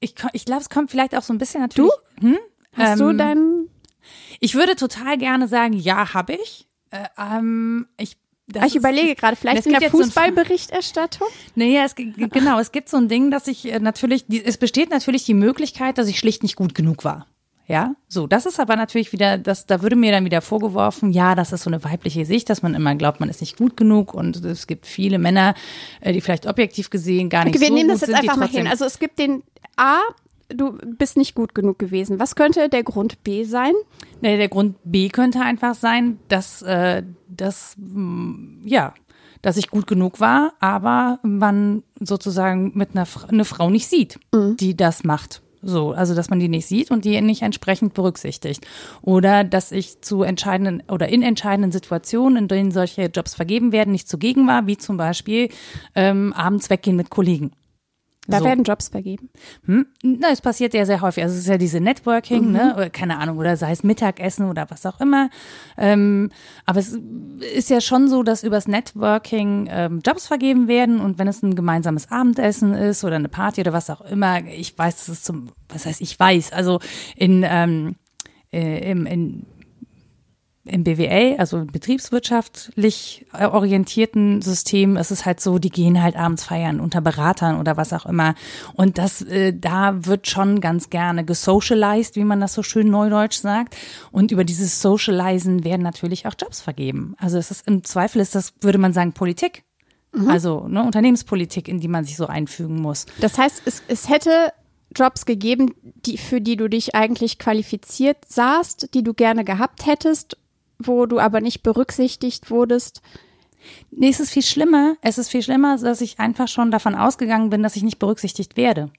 Speaker 1: Ich, ich glaube, es kommt vielleicht auch so ein bisschen natürlich. Hm?
Speaker 2: hast du
Speaker 1: Ähm,
Speaker 2: dein,
Speaker 1: Ich würde total gerne sagen, ja, habe ich. Äh, ähm, ich das
Speaker 2: Ah, ich
Speaker 1: ist-
Speaker 2: überlege gerade, vielleicht in der
Speaker 1: jetzt so
Speaker 2: Fußballberichterstattung?
Speaker 1: Nee, es, genau, es gibt so ein Ding, dass ich äh, natürlich, es besteht natürlich die Möglichkeit, dass ich schlicht nicht gut genug war. Ja, so, das ist aber natürlich wieder, das, da würde mir dann wieder vorgeworfen, ja, das ist so eine weibliche Sicht, dass man immer glaubt, man ist nicht gut genug und es gibt viele Männer, äh, die vielleicht objektiv gesehen gar nicht
Speaker 2: Okay, wir
Speaker 1: so
Speaker 2: nehmen das jetzt
Speaker 1: sind,
Speaker 2: einfach mal hin. Also es gibt den A, du bist nicht gut genug gewesen. Was könnte der Grund B sein?
Speaker 1: Nee, der Grund B könnte einfach sein, dass, äh, dass mh, ja, dass ich gut genug war, aber man sozusagen mit einer Fra eine Frau nicht sieht, die das macht. So, also dass man die nicht sieht und die nicht entsprechend berücksichtigt. Oder dass ich zu entscheidenden oder in entscheidenden Situationen, in denen solche Jobs vergeben werden, nicht zugegen war, wie zum Beispiel ähm, abends weggehen mit Kollegen.
Speaker 2: Da
Speaker 1: So.
Speaker 2: werden Jobs vergeben.
Speaker 1: Hm? Na, es passiert ja sehr häufig. Also es ist ja diese Networking, ne? Oder keine Ahnung, oder sei es Mittagessen oder was auch immer. Ähm, aber es ist ja schon so, dass übers Networking ähm, Jobs vergeben werden und wenn es ein gemeinsames Abendessen ist oder eine Party oder was auch immer, ich weiß, das ist zum, was heißt ich weiß, also in, ähm, äh, im, in im BWL, also im betriebswirtschaftlich äh, orientierten System, ist es halt so, die gehen halt abends feiern unter Beratern oder was auch immer. Und das, äh, da wird schon ganz gerne gesocialized, wie man das so schön neudeutsch sagt. Und über dieses Socializen werden natürlich auch Jobs vergeben. Also es ist im Zweifel ist das, würde man sagen, Politik. Also ne, Unternehmenspolitik, in die man sich so einfügen muss.
Speaker 2: Das heißt, es, es hätte Jobs gegeben, die, für die du dich eigentlich qualifiziert sahst, die du gerne gehabt hättest, wo du aber nicht berücksichtigt wurdest.
Speaker 1: Nee, es ist viel schlimmer. Es ist viel schlimmer, dass ich einfach schon davon ausgegangen bin, dass ich nicht berücksichtigt werde.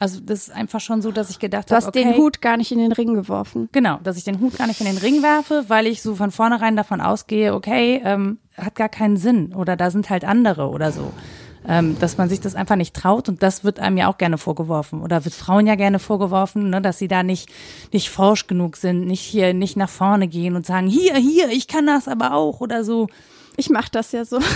Speaker 1: Also das ist einfach schon so, dass ich gedacht
Speaker 2: Du
Speaker 1: habe,
Speaker 2: hast
Speaker 1: okay,
Speaker 2: den Hut gar nicht in den Ring geworfen.
Speaker 1: genau, dass ich den Hut gar nicht in den Ring werfe, weil ich so von vornherein davon ausgehe, okay, ähm, hat gar keinen Sinn oder da sind halt andere oder so. Ähm, dass man sich das einfach nicht traut und das wird einem ja auch gerne vorgeworfen oder wird Frauen ja gerne vorgeworfen, ne, dass sie da nicht nicht forsch genug sind, nicht hier nicht nach vorne gehen und sagen, hier, hier, ich kann das aber auch oder so.
Speaker 2: Ich mache das ja so.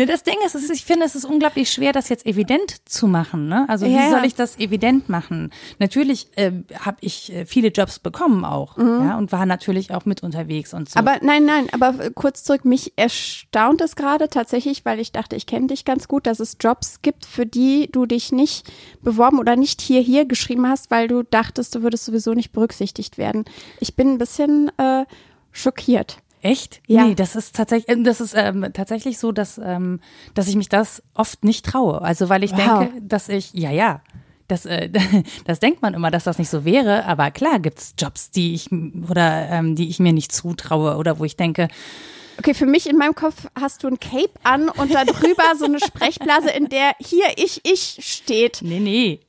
Speaker 1: Ne, das Ding ist, ist, ich finde, es ist unglaublich schwer, das jetzt evident zu machen. Ne? Also wie
Speaker 2: Ja,
Speaker 1: soll ich das evident machen? Natürlich äh, habe ich äh, viele Jobs bekommen auch, ja, und war natürlich auch mit unterwegs und so.
Speaker 2: Aber nein, nein, aber kurz zurück, mich erstaunt es gerade tatsächlich, weil ich dachte, ich kenne dich ganz gut, dass es Jobs gibt, für die du dich nicht beworben oder nicht hier, hier geschrieben hast, weil du dachtest, du würdest sowieso nicht berücksichtigt werden. Ich bin ein bisschen äh, schockiert.
Speaker 1: Echt?
Speaker 2: Ja.
Speaker 1: Nee, das ist tatsächlich, das ist ähm, tatsächlich so, dass, ähm, dass ich mich das oft nicht traue. Also weil ich
Speaker 2: Wow.
Speaker 1: denke, dass ich, ja, ja. Das, äh, das denkt man immer, dass das nicht so wäre, aber klar gibt's Jobs, die ich oder ähm, die ich mir nicht zutraue oder wo ich denke,
Speaker 2: Okay, für mich in meinem Kopf hast du ein Cape an und da drüber so eine Sprechblase, in der hier ich, ich steht.
Speaker 1: Nee, nee,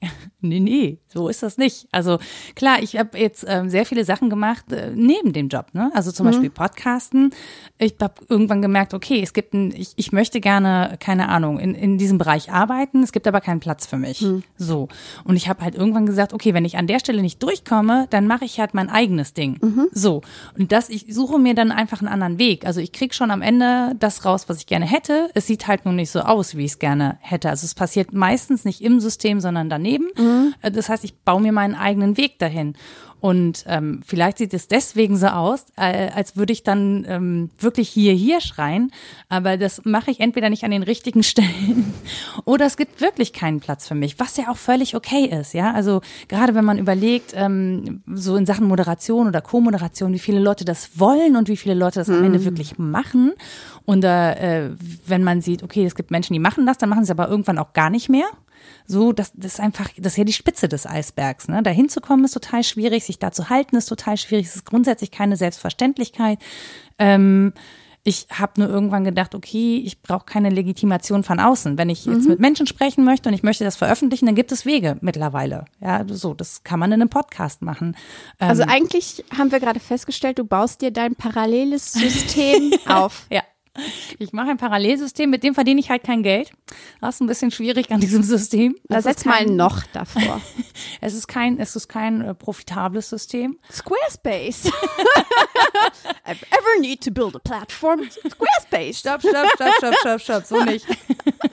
Speaker 1: nee, nee, so ist das nicht. Also klar, ich habe jetzt ähm, sehr viele Sachen gemacht äh, neben dem Job, ne? Also zum Beispiel Podcasten. Ich habe irgendwann gemerkt, okay, es gibt ein, ich, ich möchte gerne, keine Ahnung, in, in diesem Bereich arbeiten, es gibt aber keinen Platz für mich. So. Und ich habe halt irgendwann gesagt, okay, wenn ich an der Stelle nicht durchkomme, dann mache ich halt mein eigenes Ding. So. Und das, ich suche mir dann einfach einen anderen Weg. Also ich krieg schon am Ende das raus, was ich gerne hätte. Es sieht halt nur nicht so aus, wie ich es gerne hätte. Also es passiert meistens nicht im System, sondern daneben. Äh, Das heißt, ich baue mir meinen eigenen Weg dahin. Und ähm, vielleicht sieht es deswegen so aus, äh, als würde ich dann ähm, wirklich hier, hier schreien. Aber das mache ich entweder nicht an den richtigen Stellen oder es gibt wirklich keinen Platz für mich, was ja auch völlig okay ist. Ja, also gerade wenn man überlegt, ähm, so in Sachen Moderation oder Co-Moderation, wie viele Leute das wollen und wie viele Leute das am Ende wirklich machen. Und äh, wenn man sieht, okay, es gibt Menschen, die machen das, dann machen sie aber irgendwann auch gar nicht mehr. So, das, das ist einfach, das ist ja die Spitze des Eisbergs. Ne? Da hinzukommen ist total schwierig, sich da zu halten ist total schwierig. Es ist grundsätzlich keine Selbstverständlichkeit. Ähm, ich habe nur irgendwann gedacht, okay, ich brauche keine Legitimation von außen. Wenn ich jetzt mit Menschen sprechen möchte und ich möchte das veröffentlichen, dann gibt es Wege mittlerweile. Ja, so, das kann man in einem Podcast machen. Ähm,
Speaker 2: Also eigentlich haben wir gerade festgestellt, du baust dir dein paralleles System auf.
Speaker 1: Ja. Ich mache ein Parallelsystem, mit dem verdiene ich halt kein Geld. Das ist ein bisschen schwierig an diesem System.
Speaker 2: Da
Speaker 1: Das
Speaker 2: setz mal
Speaker 1: kein-
Speaker 2: ein noch davor.
Speaker 1: Es ist kein, es ist kein äh, profitables System.
Speaker 2: Squarespace. If ever need to build a platform, Squarespace.
Speaker 1: Stopp, stopp, stopp, stopp, stopp, stopp, so nicht.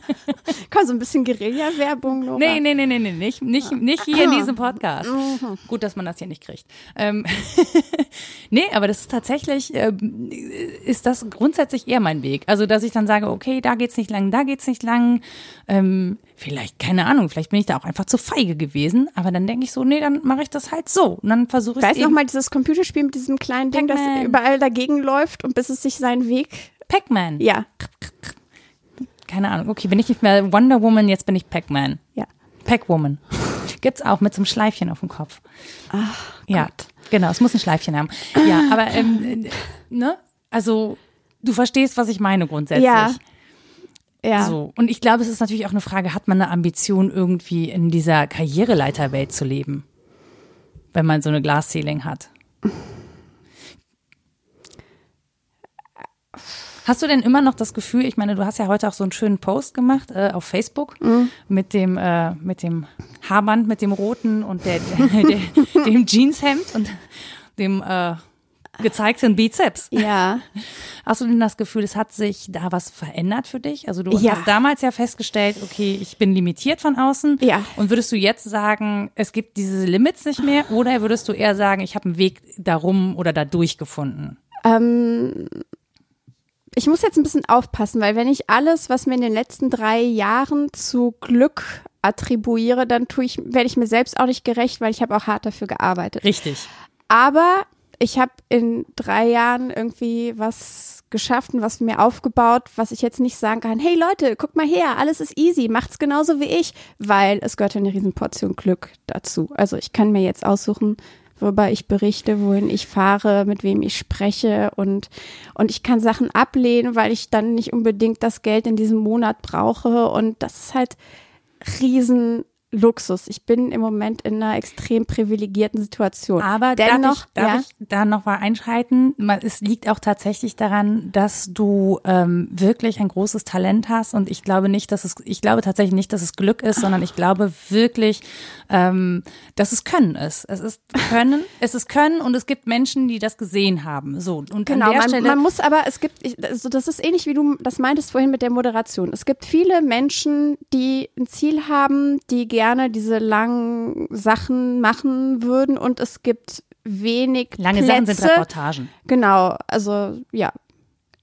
Speaker 2: Komm, so ein bisschen Guerilla-Werbung.
Speaker 1: Nee, nee, nee, nee, nee, nicht, nicht, nicht hier in diesem Podcast. Gut, dass man das hier nicht kriegt. Ähm, nee, aber das ist tatsächlich, ähm, ist das grundsätzlich eher mein Weg. Also, dass ich dann sage, okay, da geht's nicht lang, da geht's nicht lang. Ähm, vielleicht, keine Ahnung, vielleicht bin ich da auch einfach zu feige gewesen. Aber dann denke ich so, nee, dann mache ich das halt so. Und dann versuche ich
Speaker 2: Weißt du
Speaker 1: eben.
Speaker 2: noch mal dieses Computerspiel mit diesem kleinen Ding, das überall dagegen läuft und bis es sich seinen Weg.
Speaker 1: Pac-Man.
Speaker 2: Ja,
Speaker 1: Keine Ahnung. Okay, bin ich nicht mehr Wonder Woman, jetzt bin ich Pac-Man.
Speaker 2: ja.
Speaker 1: Pac-Woman. Gibt's auch mit so einem Schleifchen auf dem Kopf.
Speaker 2: Ach,
Speaker 1: Ja,
Speaker 2: Gott.
Speaker 1: genau, es muss ein Schleifchen haben. Ja, aber ähm, äh, ne, also du verstehst, was ich meine grundsätzlich.
Speaker 2: Ja. Ja.
Speaker 1: So. Und ich glaube, es ist natürlich auch eine Frage, hat man eine Ambition, irgendwie in dieser Karriereleiterwelt zu leben? Wenn man so eine Glasceiling hat. Hast du denn immer noch das Gefühl, ich meine, du hast ja heute auch so einen schönen Post gemacht äh, auf Facebook mit dem äh, mit dem Haarband, mit dem roten und der, der, dem Jeanshemd und dem äh, gezeigten Bizeps.
Speaker 2: Ja.
Speaker 1: Hast du denn das Gefühl, es hat sich da was verändert für dich? Also du
Speaker 2: Ja.
Speaker 1: hast damals ja festgestellt, okay, ich bin limitiert von außen.
Speaker 2: Ja.
Speaker 1: Und würdest du jetzt sagen, es gibt diese Limits nicht mehr? Oder würdest du eher sagen, ich habe einen Weg darum oder dadurch gefunden?
Speaker 2: Ähm, ich muss jetzt ein bisschen aufpassen, weil wenn ich alles, was mir in den letzten drei Jahren zu Glück attribuiere, dann tue ich, werde ich mir selbst auch nicht gerecht, weil ich habe auch hart dafür gearbeitet.
Speaker 1: Richtig.
Speaker 2: Aber ich habe in drei Jahren irgendwie was geschafft und was mir aufgebaut, was ich jetzt nicht sagen kann, hey Leute, guck mal her, alles ist easy, macht's genauso wie ich, weil es gehört eine Riesenportion Glück dazu. Also ich kann mir jetzt aussuchen, worüber ich berichte, wohin ich fahre, mit wem ich spreche und, und ich kann Sachen ablehnen, weil ich dann nicht unbedingt das Geld in diesem Monat brauche und das ist halt riesen Luxus. Ich bin im Moment in einer extrem privilegierten Situation.
Speaker 1: Aber
Speaker 2: dennoch,
Speaker 1: darf ich, darf
Speaker 2: ja,
Speaker 1: ich da noch mal einschreiten? Es liegt auch tatsächlich daran, dass du ähm, wirklich ein großes Talent hast und ich glaube nicht, dass es, ich glaube tatsächlich nicht, dass es Glück ist, sondern ich glaube wirklich, ähm, dass es Können ist. Es ist Können, es ist Können und es gibt Menschen, die das gesehen haben. So und
Speaker 2: Genau,
Speaker 1: an der
Speaker 2: man,
Speaker 1: Stelle
Speaker 2: man muss aber, es gibt, also das ist ähnlich wie du das meintest vorhin mit der Moderation. Es gibt viele Menschen, die ein Ziel haben, die gerne diese langen Sachen machen würden und es gibt wenig
Speaker 1: lange
Speaker 2: Plätze.
Speaker 1: Sachen sind Reportagen.
Speaker 2: Genau, also ja,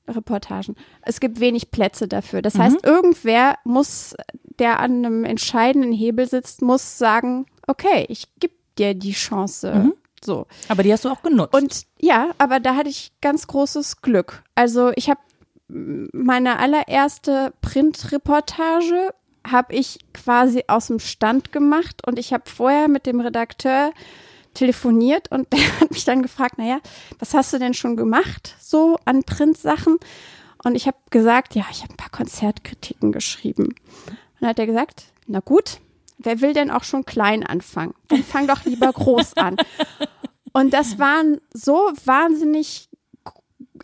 Speaker 2: Reportagen. Es gibt wenig Plätze dafür.
Speaker 1: Mhm.
Speaker 2: Das heißt, irgendwer muss, der an einem entscheidenden Hebel sitzt, muss sagen, okay, ich gebe dir die Chance.
Speaker 1: Mhm.
Speaker 2: So.
Speaker 1: Aber die hast du auch genutzt.
Speaker 2: Und ja, aber da hatte ich ganz großes Glück. Also ich habe meine allererste Printreportage habe ich quasi aus dem Stand gemacht und ich habe vorher mit dem Redakteur telefoniert und der hat mich dann gefragt, naja, was hast du denn schon gemacht so an Printsachen? Und ich habe gesagt, ja, ich habe ein paar Konzertkritiken geschrieben. Und dann hat er gesagt, na gut, wer will denn auch schon klein anfangen? Dann fang doch lieber groß an. Und das waren so wahnsinnig,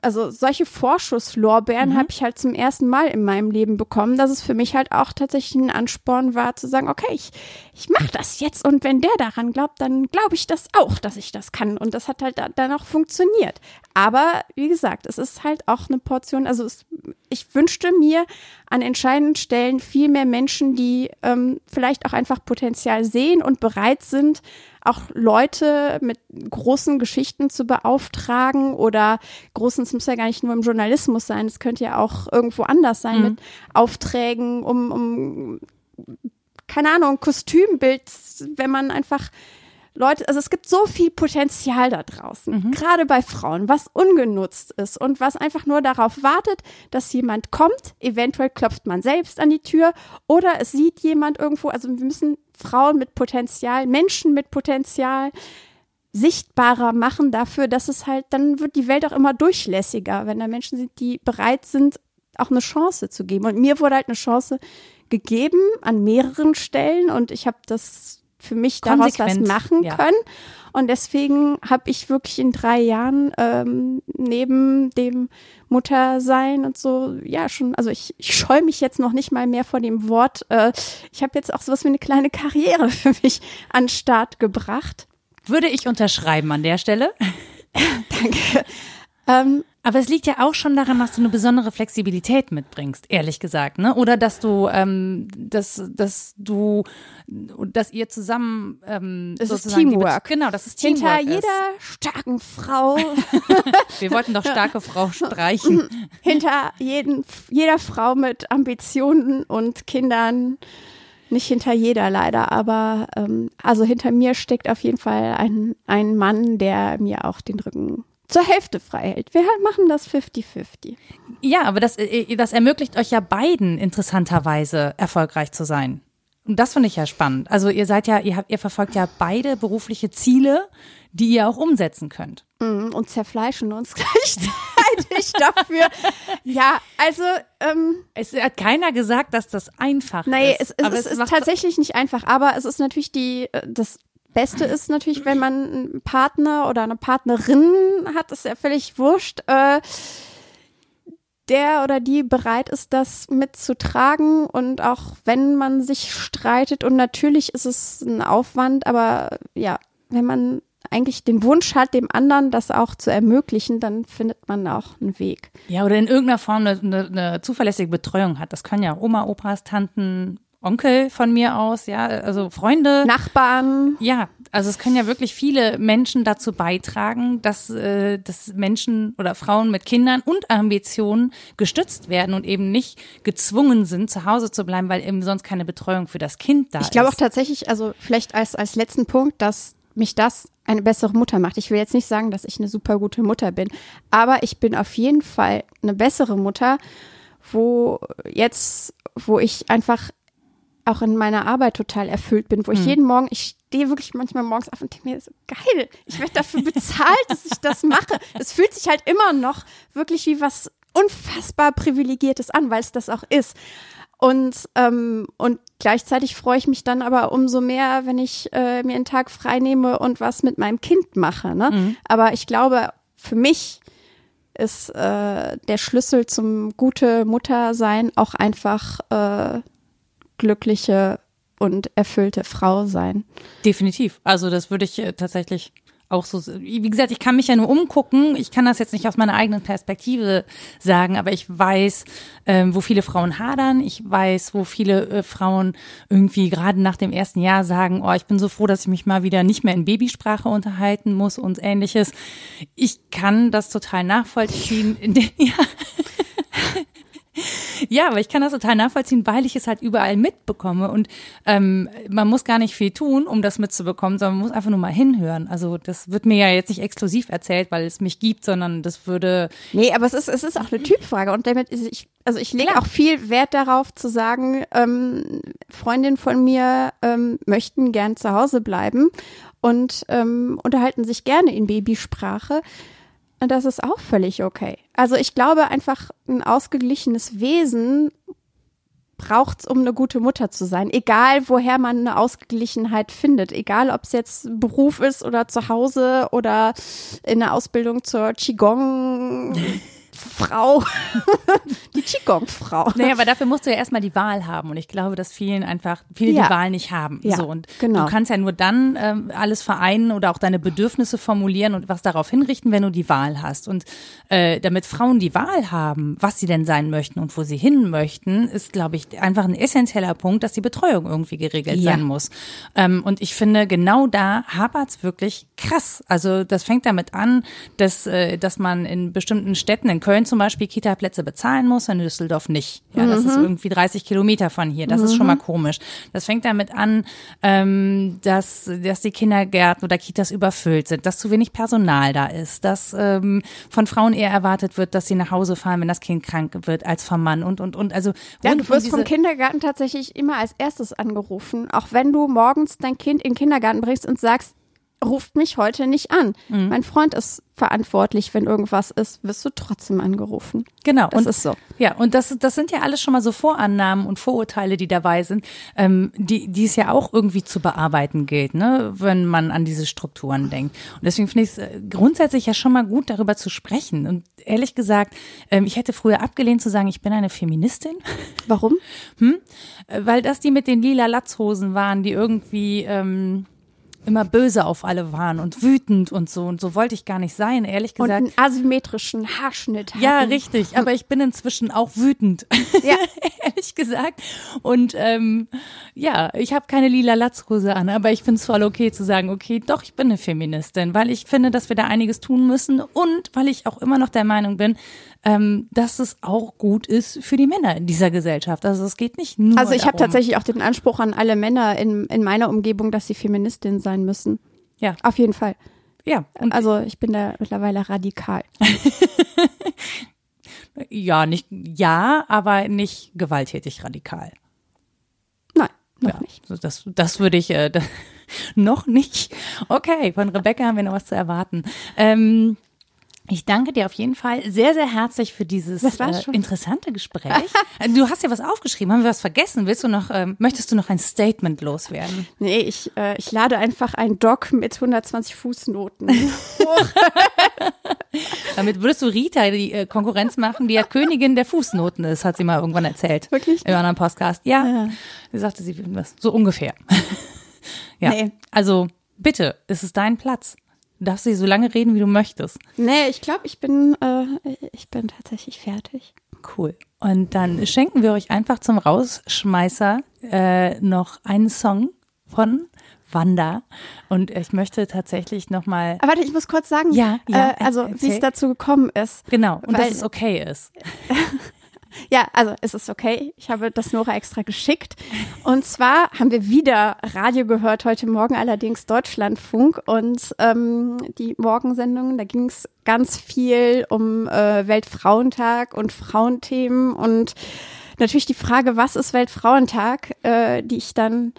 Speaker 2: also solche Vorschusslorbeeren habe ich halt zum ersten Mal in meinem Leben bekommen, dass es für mich halt auch tatsächlich ein Ansporn war zu sagen, okay, ich, ich mache das jetzt und wenn der daran glaubt, dann glaube ich das auch, dass ich das kann. Und das hat halt da- dann auch funktioniert. Aber wie gesagt, es ist halt auch eine Portion, also es, ich wünschte mir an entscheidenden Stellen viel mehr Menschen, die ähm, vielleicht auch einfach Potenzial sehen und bereit sind, auch Leute mit großen Geschichten zu beauftragen oder großen, es muss ja gar nicht nur im Journalismus sein, es könnte ja auch irgendwo anders sein mit Aufträgen, um, um keine Ahnung, Kostümbild, wenn man einfach Leute, also es gibt so viel Potenzial da draußen, gerade bei Frauen, was ungenutzt ist und was einfach nur darauf wartet, dass jemand kommt. Eventuell klopft man selbst an die Tür oder es sieht jemand irgendwo. Also wir müssen Frauen mit Potenzial, Menschen mit Potenzial sichtbarer machen dafür, dass es halt, dann wird die Welt auch immer durchlässiger, wenn da Menschen sind, die bereit sind, auch eine Chance zu geben. Und mir wurde halt eine Chance gegeben an mehreren Stellen und ich habe das für mich daraus was machen
Speaker 1: ja.
Speaker 2: können. Und deswegen habe ich wirklich in drei Jahren ähm, neben dem Muttersein und so, ja, schon, also ich, ich scheue mich jetzt noch nicht mal mehr vor dem Wort. Äh, ich habe jetzt auch sowas wie eine kleine Karriere für mich an den Start gebracht.
Speaker 1: Würde ich unterschreiben an der Stelle.
Speaker 2: Danke. Ähm,
Speaker 1: Aber es liegt ja auch schon daran, dass du eine besondere Flexibilität mitbringst, ehrlich gesagt, ne? Oder dass du, ähm, dass, dass du, dass ihr zusammen ähm,
Speaker 2: Es ist
Speaker 1: sozusagen
Speaker 2: Teamwork.
Speaker 1: Genau, das ist Teamwork.
Speaker 2: hinter
Speaker 1: ist.
Speaker 2: jeder starken Frau,
Speaker 1: Wir wollten doch starke Frau streichen.
Speaker 2: hinter jeden, jeder Frau mit Ambitionen und Kindern, nicht hinter jeder leider, aber ähm, also hinter mir steckt auf jeden Fall ein, ein Mann, der mir auch den Rücken zur Hälfte frei hält. Wir halt machen das 50-50.
Speaker 1: Ja, aber das, äh, das ermöglicht euch ja beiden interessanterweise erfolgreich zu sein. Und das finde ich ja spannend. Also ihr seid ja, ihr habt, ihr verfolgt ja beide berufliche die ihr auch umsetzen könnt.
Speaker 2: Mm, und zerfleischen uns gleichzeitig dafür. Ja, also ähm,
Speaker 1: Es hat keiner gesagt, dass das einfach
Speaker 2: Nee,
Speaker 1: ist.
Speaker 2: es, es,
Speaker 1: aber
Speaker 2: ist, tatsächlich nicht einfach, aber es ist natürlich die, äh, das Beste ist natürlich, wenn man einen Partner oder eine Partnerin hat, ist ja völlig wurscht, äh, der oder die bereit ist, das mitzutragen und auch wenn man sich streitet und natürlich ist es ein Aufwand, aber ja, wenn man eigentlich den Wunsch hat, dem anderen das auch zu ermöglichen, dann findet man auch einen Weg.
Speaker 1: Ja, oder in irgendeiner Form eine, eine, eine zuverlässige Betreuung hat. Das können ja Oma, Opas, Tanten, Onkel von mir aus, ja, also Freunde.
Speaker 2: Nachbarn,
Speaker 1: Ja, also es können ja wirklich viele Menschen dazu beitragen, dass, äh, dass Menschen oder Frauen mit Kindern und Ambitionen gestützt werden und eben nicht gezwungen sind, zu Hause zu bleiben, weil eben sonst keine Betreuung für das Kind da ist.
Speaker 2: Ich glaube auch tatsächlich, also vielleicht als, als letzten Punkt, dass mich das eine bessere Mutter macht. Ich will jetzt nicht sagen, dass ich eine super gute Mutter bin, aber ich bin auf jeden Fall eine bessere Mutter, wo jetzt, wo ich einfach auch in meiner Arbeit total erfüllt bin, wo ich jeden Morgen, ich stehe wirklich manchmal morgens auf und denke mir so, geil, ich werde dafür bezahlt, dass ich das mache. Es fühlt sich halt immer noch wirklich wie was unfassbar Privilegiertes an, weil es das auch ist. Und, ähm, und gleichzeitig freue ich mich dann aber umso mehr, wenn ich äh, mir einen Tag frei nehme und was mit meinem Kind mache. Ne?
Speaker 1: Mhm.
Speaker 2: Aber ich glaube, für mich ist äh, der Schlüssel zum gute Mutter sein auch einfach äh, glückliche und erfüllte Frau sein.
Speaker 1: Definitiv. Also das würde ich äh, tatsächlich auch so, wie gesagt, ich kann mich ja nur umgucken. Ich kann das jetzt nicht aus meiner eigenen Perspektive sagen, aber ich weiß, ähm, wo viele Frauen hadern. Ich weiß, wo viele äh, Frauen irgendwie gerade nach dem ersten Jahr sagen, oh, ich bin so froh, dass ich mich mal wieder nicht mehr in Babysprache unterhalten muss und ähnliches. Ich kann das total nachvollziehen. ja. Ja, aber ich kann das total nachvollziehen, weil ich es halt überall mitbekomme. Und ähm, man muss gar nicht viel tun, um das mitzubekommen, sondern man muss einfach nur mal hinhören. Also das wird mir ja jetzt nicht exklusiv erzählt, weil es mich gibt, sondern das würde.
Speaker 2: Nee, aber es ist, es ist auch eine Typfrage. Und damit ist ich, also ich lege auch viel Wert darauf zu sagen, ähm, Freundinnen von mir ähm, möchten gern zu Hause bleiben und ähm, unterhalten sich gerne in Babysprache. Und das ist auch völlig okay. Also ich glaube einfach, ein ausgeglichenes Wesen braucht's, um eine gute Mutter zu sein. Egal, woher man eine Ausgeglichenheit findet. Egal, ob es jetzt Beruf ist oder zu Hause oder in der Ausbildung zur Qigong. Frau, die Qigong-Frau.
Speaker 1: Naja, aber dafür musst du ja erstmal die Wahl haben. Und ich glaube, dass vielen einfach, viele
Speaker 2: Ja.
Speaker 1: die Wahl nicht haben.
Speaker 2: Ja,
Speaker 1: so, und
Speaker 2: genau.
Speaker 1: du kannst ja nur dann ähm, alles vereinen oder auch deine Bedürfnisse formulieren und was darauf hinrichten, wenn du die Wahl hast. Und äh, damit Frauen die Wahl haben, was sie denn sein möchten und wo sie hin möchten, ist, glaube ich, einfach ein essentieller Punkt, dass die Betreuung irgendwie geregelt
Speaker 2: Ja.
Speaker 1: sein muss. Ähm, und ich finde, genau da hapert's wirklich krass. Also das fängt damit an, dass, äh, dass man in bestimmten Städten, in Köln zum Beispiel, Kita-Plätze bezahlen muss, in Düsseldorf nicht. Ja, das ist irgendwie 30 Kilometer von hier. Das ist schon mal komisch. Das fängt damit an, ähm, dass, dass die Kindergärten oder Kitas überfüllt sind, dass zu wenig Personal da ist, dass ähm, von Frauen eher erwartet wird, dass sie nach Hause fahren, wenn das Kind krank wird, als vom Mann und, und, und. Also
Speaker 2: Ja, du wirst vom Kindergarten tatsächlich immer als erstes angerufen. Auch wenn du morgens dein Kind in den Kindergarten bringst und sagst, ruft mich heute nicht an.
Speaker 1: Mhm.
Speaker 2: Mein Freund ist verantwortlich, wenn irgendwas ist, wirst du trotzdem angerufen.
Speaker 1: Genau.
Speaker 2: Das
Speaker 1: und,
Speaker 2: ist so.
Speaker 1: Ja, und das, das sind ja alles schon mal so Vorannahmen und Vorurteile, die dabei sind, ähm, die, die es ja auch irgendwie zu bearbeiten gilt, ne, wenn man an diese Strukturen denkt. Und deswegen finde ich es äh, grundsätzlich ja schon mal gut, darüber zu sprechen. Und ehrlich gesagt, ähm, ich hätte früher abgelehnt zu sagen, ich bin eine Feministin.
Speaker 2: Warum?
Speaker 1: Äh, Weil das die mit den lila Latzhosen waren, die irgendwie ähm, immer böse auf alle waren und wütend und so. Und so wollte ich gar nicht sein, ehrlich
Speaker 2: Und
Speaker 1: gesagt.
Speaker 2: einen asymmetrischen Haarschnitt hatten.
Speaker 1: Ja, richtig. Aber ich bin inzwischen auch wütend.
Speaker 2: Ja.
Speaker 1: ehrlich gesagt. Und ähm, ja, ich habe keine lila Latzhose an, aber ich finde es voll okay zu sagen, okay, doch, ich bin eine Feministin, weil ich finde, dass wir da einiges tun müssen und weil ich auch immer noch der Meinung bin, ähm, dass es auch gut ist für die Männer in dieser Gesellschaft. Also es geht nicht nur
Speaker 2: Also ich habe tatsächlich auch den Anspruch an alle Männer in, in meiner Umgebung, dass sie Feministin sein müssen.
Speaker 1: Ja,
Speaker 2: Auf jeden Fall.
Speaker 1: ja. Und
Speaker 2: Also ich bin da mittlerweile radikal.
Speaker 1: ja, nicht ja, aber nicht gewalttätig radikal.
Speaker 2: Nein, noch
Speaker 1: ja,
Speaker 2: nicht.
Speaker 1: so Das, das würde ich äh, noch nicht. Okay, von Rebecca haben wir noch was zu erwarten. Ähm, ich danke dir auf jeden Fall sehr, sehr herzlich für dieses äh, interessante Gespräch. du hast ja was aufgeschrieben. Haben wir was vergessen? Willst du noch, ähm, möchtest du noch ein Statement loswerden?
Speaker 2: Nee, ich, äh, ich lade einfach ein Doc mit 120 Fußnoten.
Speaker 1: Damit würdest du Rita die äh, Konkurrenz machen, die ja Königin der Fußnoten ist, hat sie mal irgendwann erzählt.
Speaker 2: Wirklich?
Speaker 1: Im anderen Podcast. Ja.
Speaker 2: Ja.
Speaker 1: Sie sagte sie, was, so ungefähr. ja.
Speaker 2: Nee.
Speaker 1: Also, bitte, es ist dein Platz. Du darfst sie so lange reden, wie du möchtest.
Speaker 2: nee, ich glaube, ich bin, äh, ich bin tatsächlich fertig.
Speaker 1: Cool. Und dann schenken wir euch einfach zum Rausschmeißer äh, noch einen Song von Wanda. Und ich möchte tatsächlich nochmal,
Speaker 2: Aber warte, ich muss kurz sagen,
Speaker 1: Ja, ja,
Speaker 2: äh, also wie es dazu gekommen ist.
Speaker 1: genau, und
Speaker 2: Weil-
Speaker 1: dass es okay ist.
Speaker 2: Ja, also es ist okay. Ich habe das Nora extra geschickt. Und zwar haben wir wieder Radio gehört, heute Morgen allerdings Deutschlandfunk. Und ähm, die Morgensendung, da ging es ganz viel um äh, Weltfrauentag und Frauenthemen und natürlich die Frage, was ist Weltfrauentag, äh, die ich dann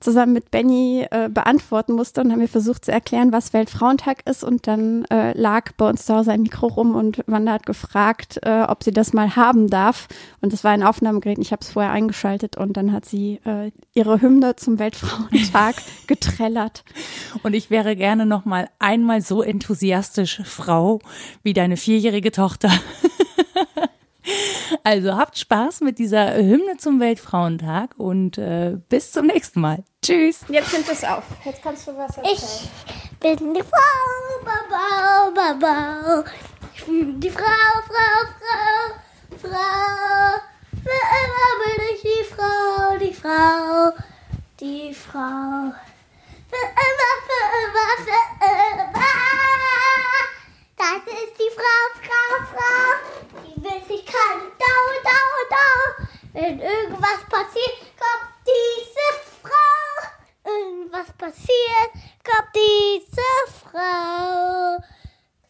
Speaker 2: zusammen mit Benny äh, beantworten musste und haben wir versucht zu erklären, was Weltfrauentag ist. Und dann äh, lag bei uns zu Hause ein Mikro rum und Wanda hat gefragt, äh, ob sie das mal haben darf. Und das war ein Aufnahmegerät. Ich habe es vorher eingeschaltet und dann hat sie äh, ihre Hymne zum Weltfrauentag getrellert.
Speaker 1: Und ich wäre gerne noch mal einmal so enthusiastisch Frau wie deine vierjährige Tochter. Also habt Spaß mit dieser Hymne zum Weltfrauentag und äh, bis zum nächsten Mal. Tschüss.
Speaker 2: Jetzt nimmt es auf. Jetzt kannst du was erzählen.
Speaker 3: Ich bin die Frau, Baba, Baba. Ich bin die Frau, Frau, Frau, Frau. Für immer bin ich die Frau, die Frau, die Frau. Für immer, für immer, für immer. Das ist die Frau, Frau, Frau. Die will sich keine Dau, Dau, Dau. Wenn irgendwas passiert, kommt diese Frau. Irgendwas passiert, kommt diese Frau.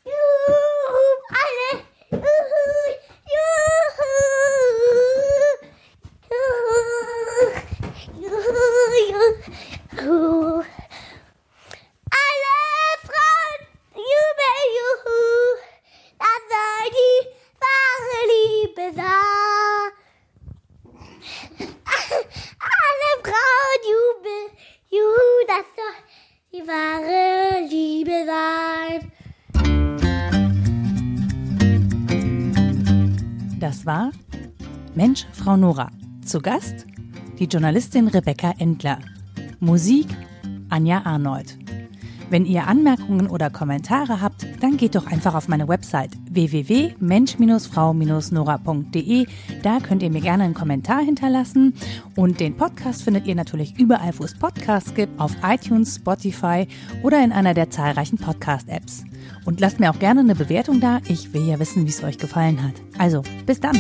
Speaker 3: Juhu, alle. Juhu, juhu. Juhu, juhu, juhu. Alle jubel, juhu. Das soll die wahre Liebe sein. Alle Frauen jubeln, juhu, das soll die wahre Liebe sein.
Speaker 1: Das war Mensch, Frau Nora. Zu Gast die Journalistin Rebecca Endler. Musik Anja Arnold. Wenn ihr Anmerkungen oder Kommentare habt, dann geht doch einfach auf meine Website www.mensch-frau-nora.de. Da könnt ihr mir gerne einen Kommentar hinterlassen. Und den Podcast findet ihr natürlich überall, wo es Podcasts gibt, auf iTunes, Spotify oder in einer der zahlreichen Podcast-Apps. Und lasst mir auch gerne eine Bewertung da. Ich will ja wissen, wie es euch gefallen hat. Also, bis dann.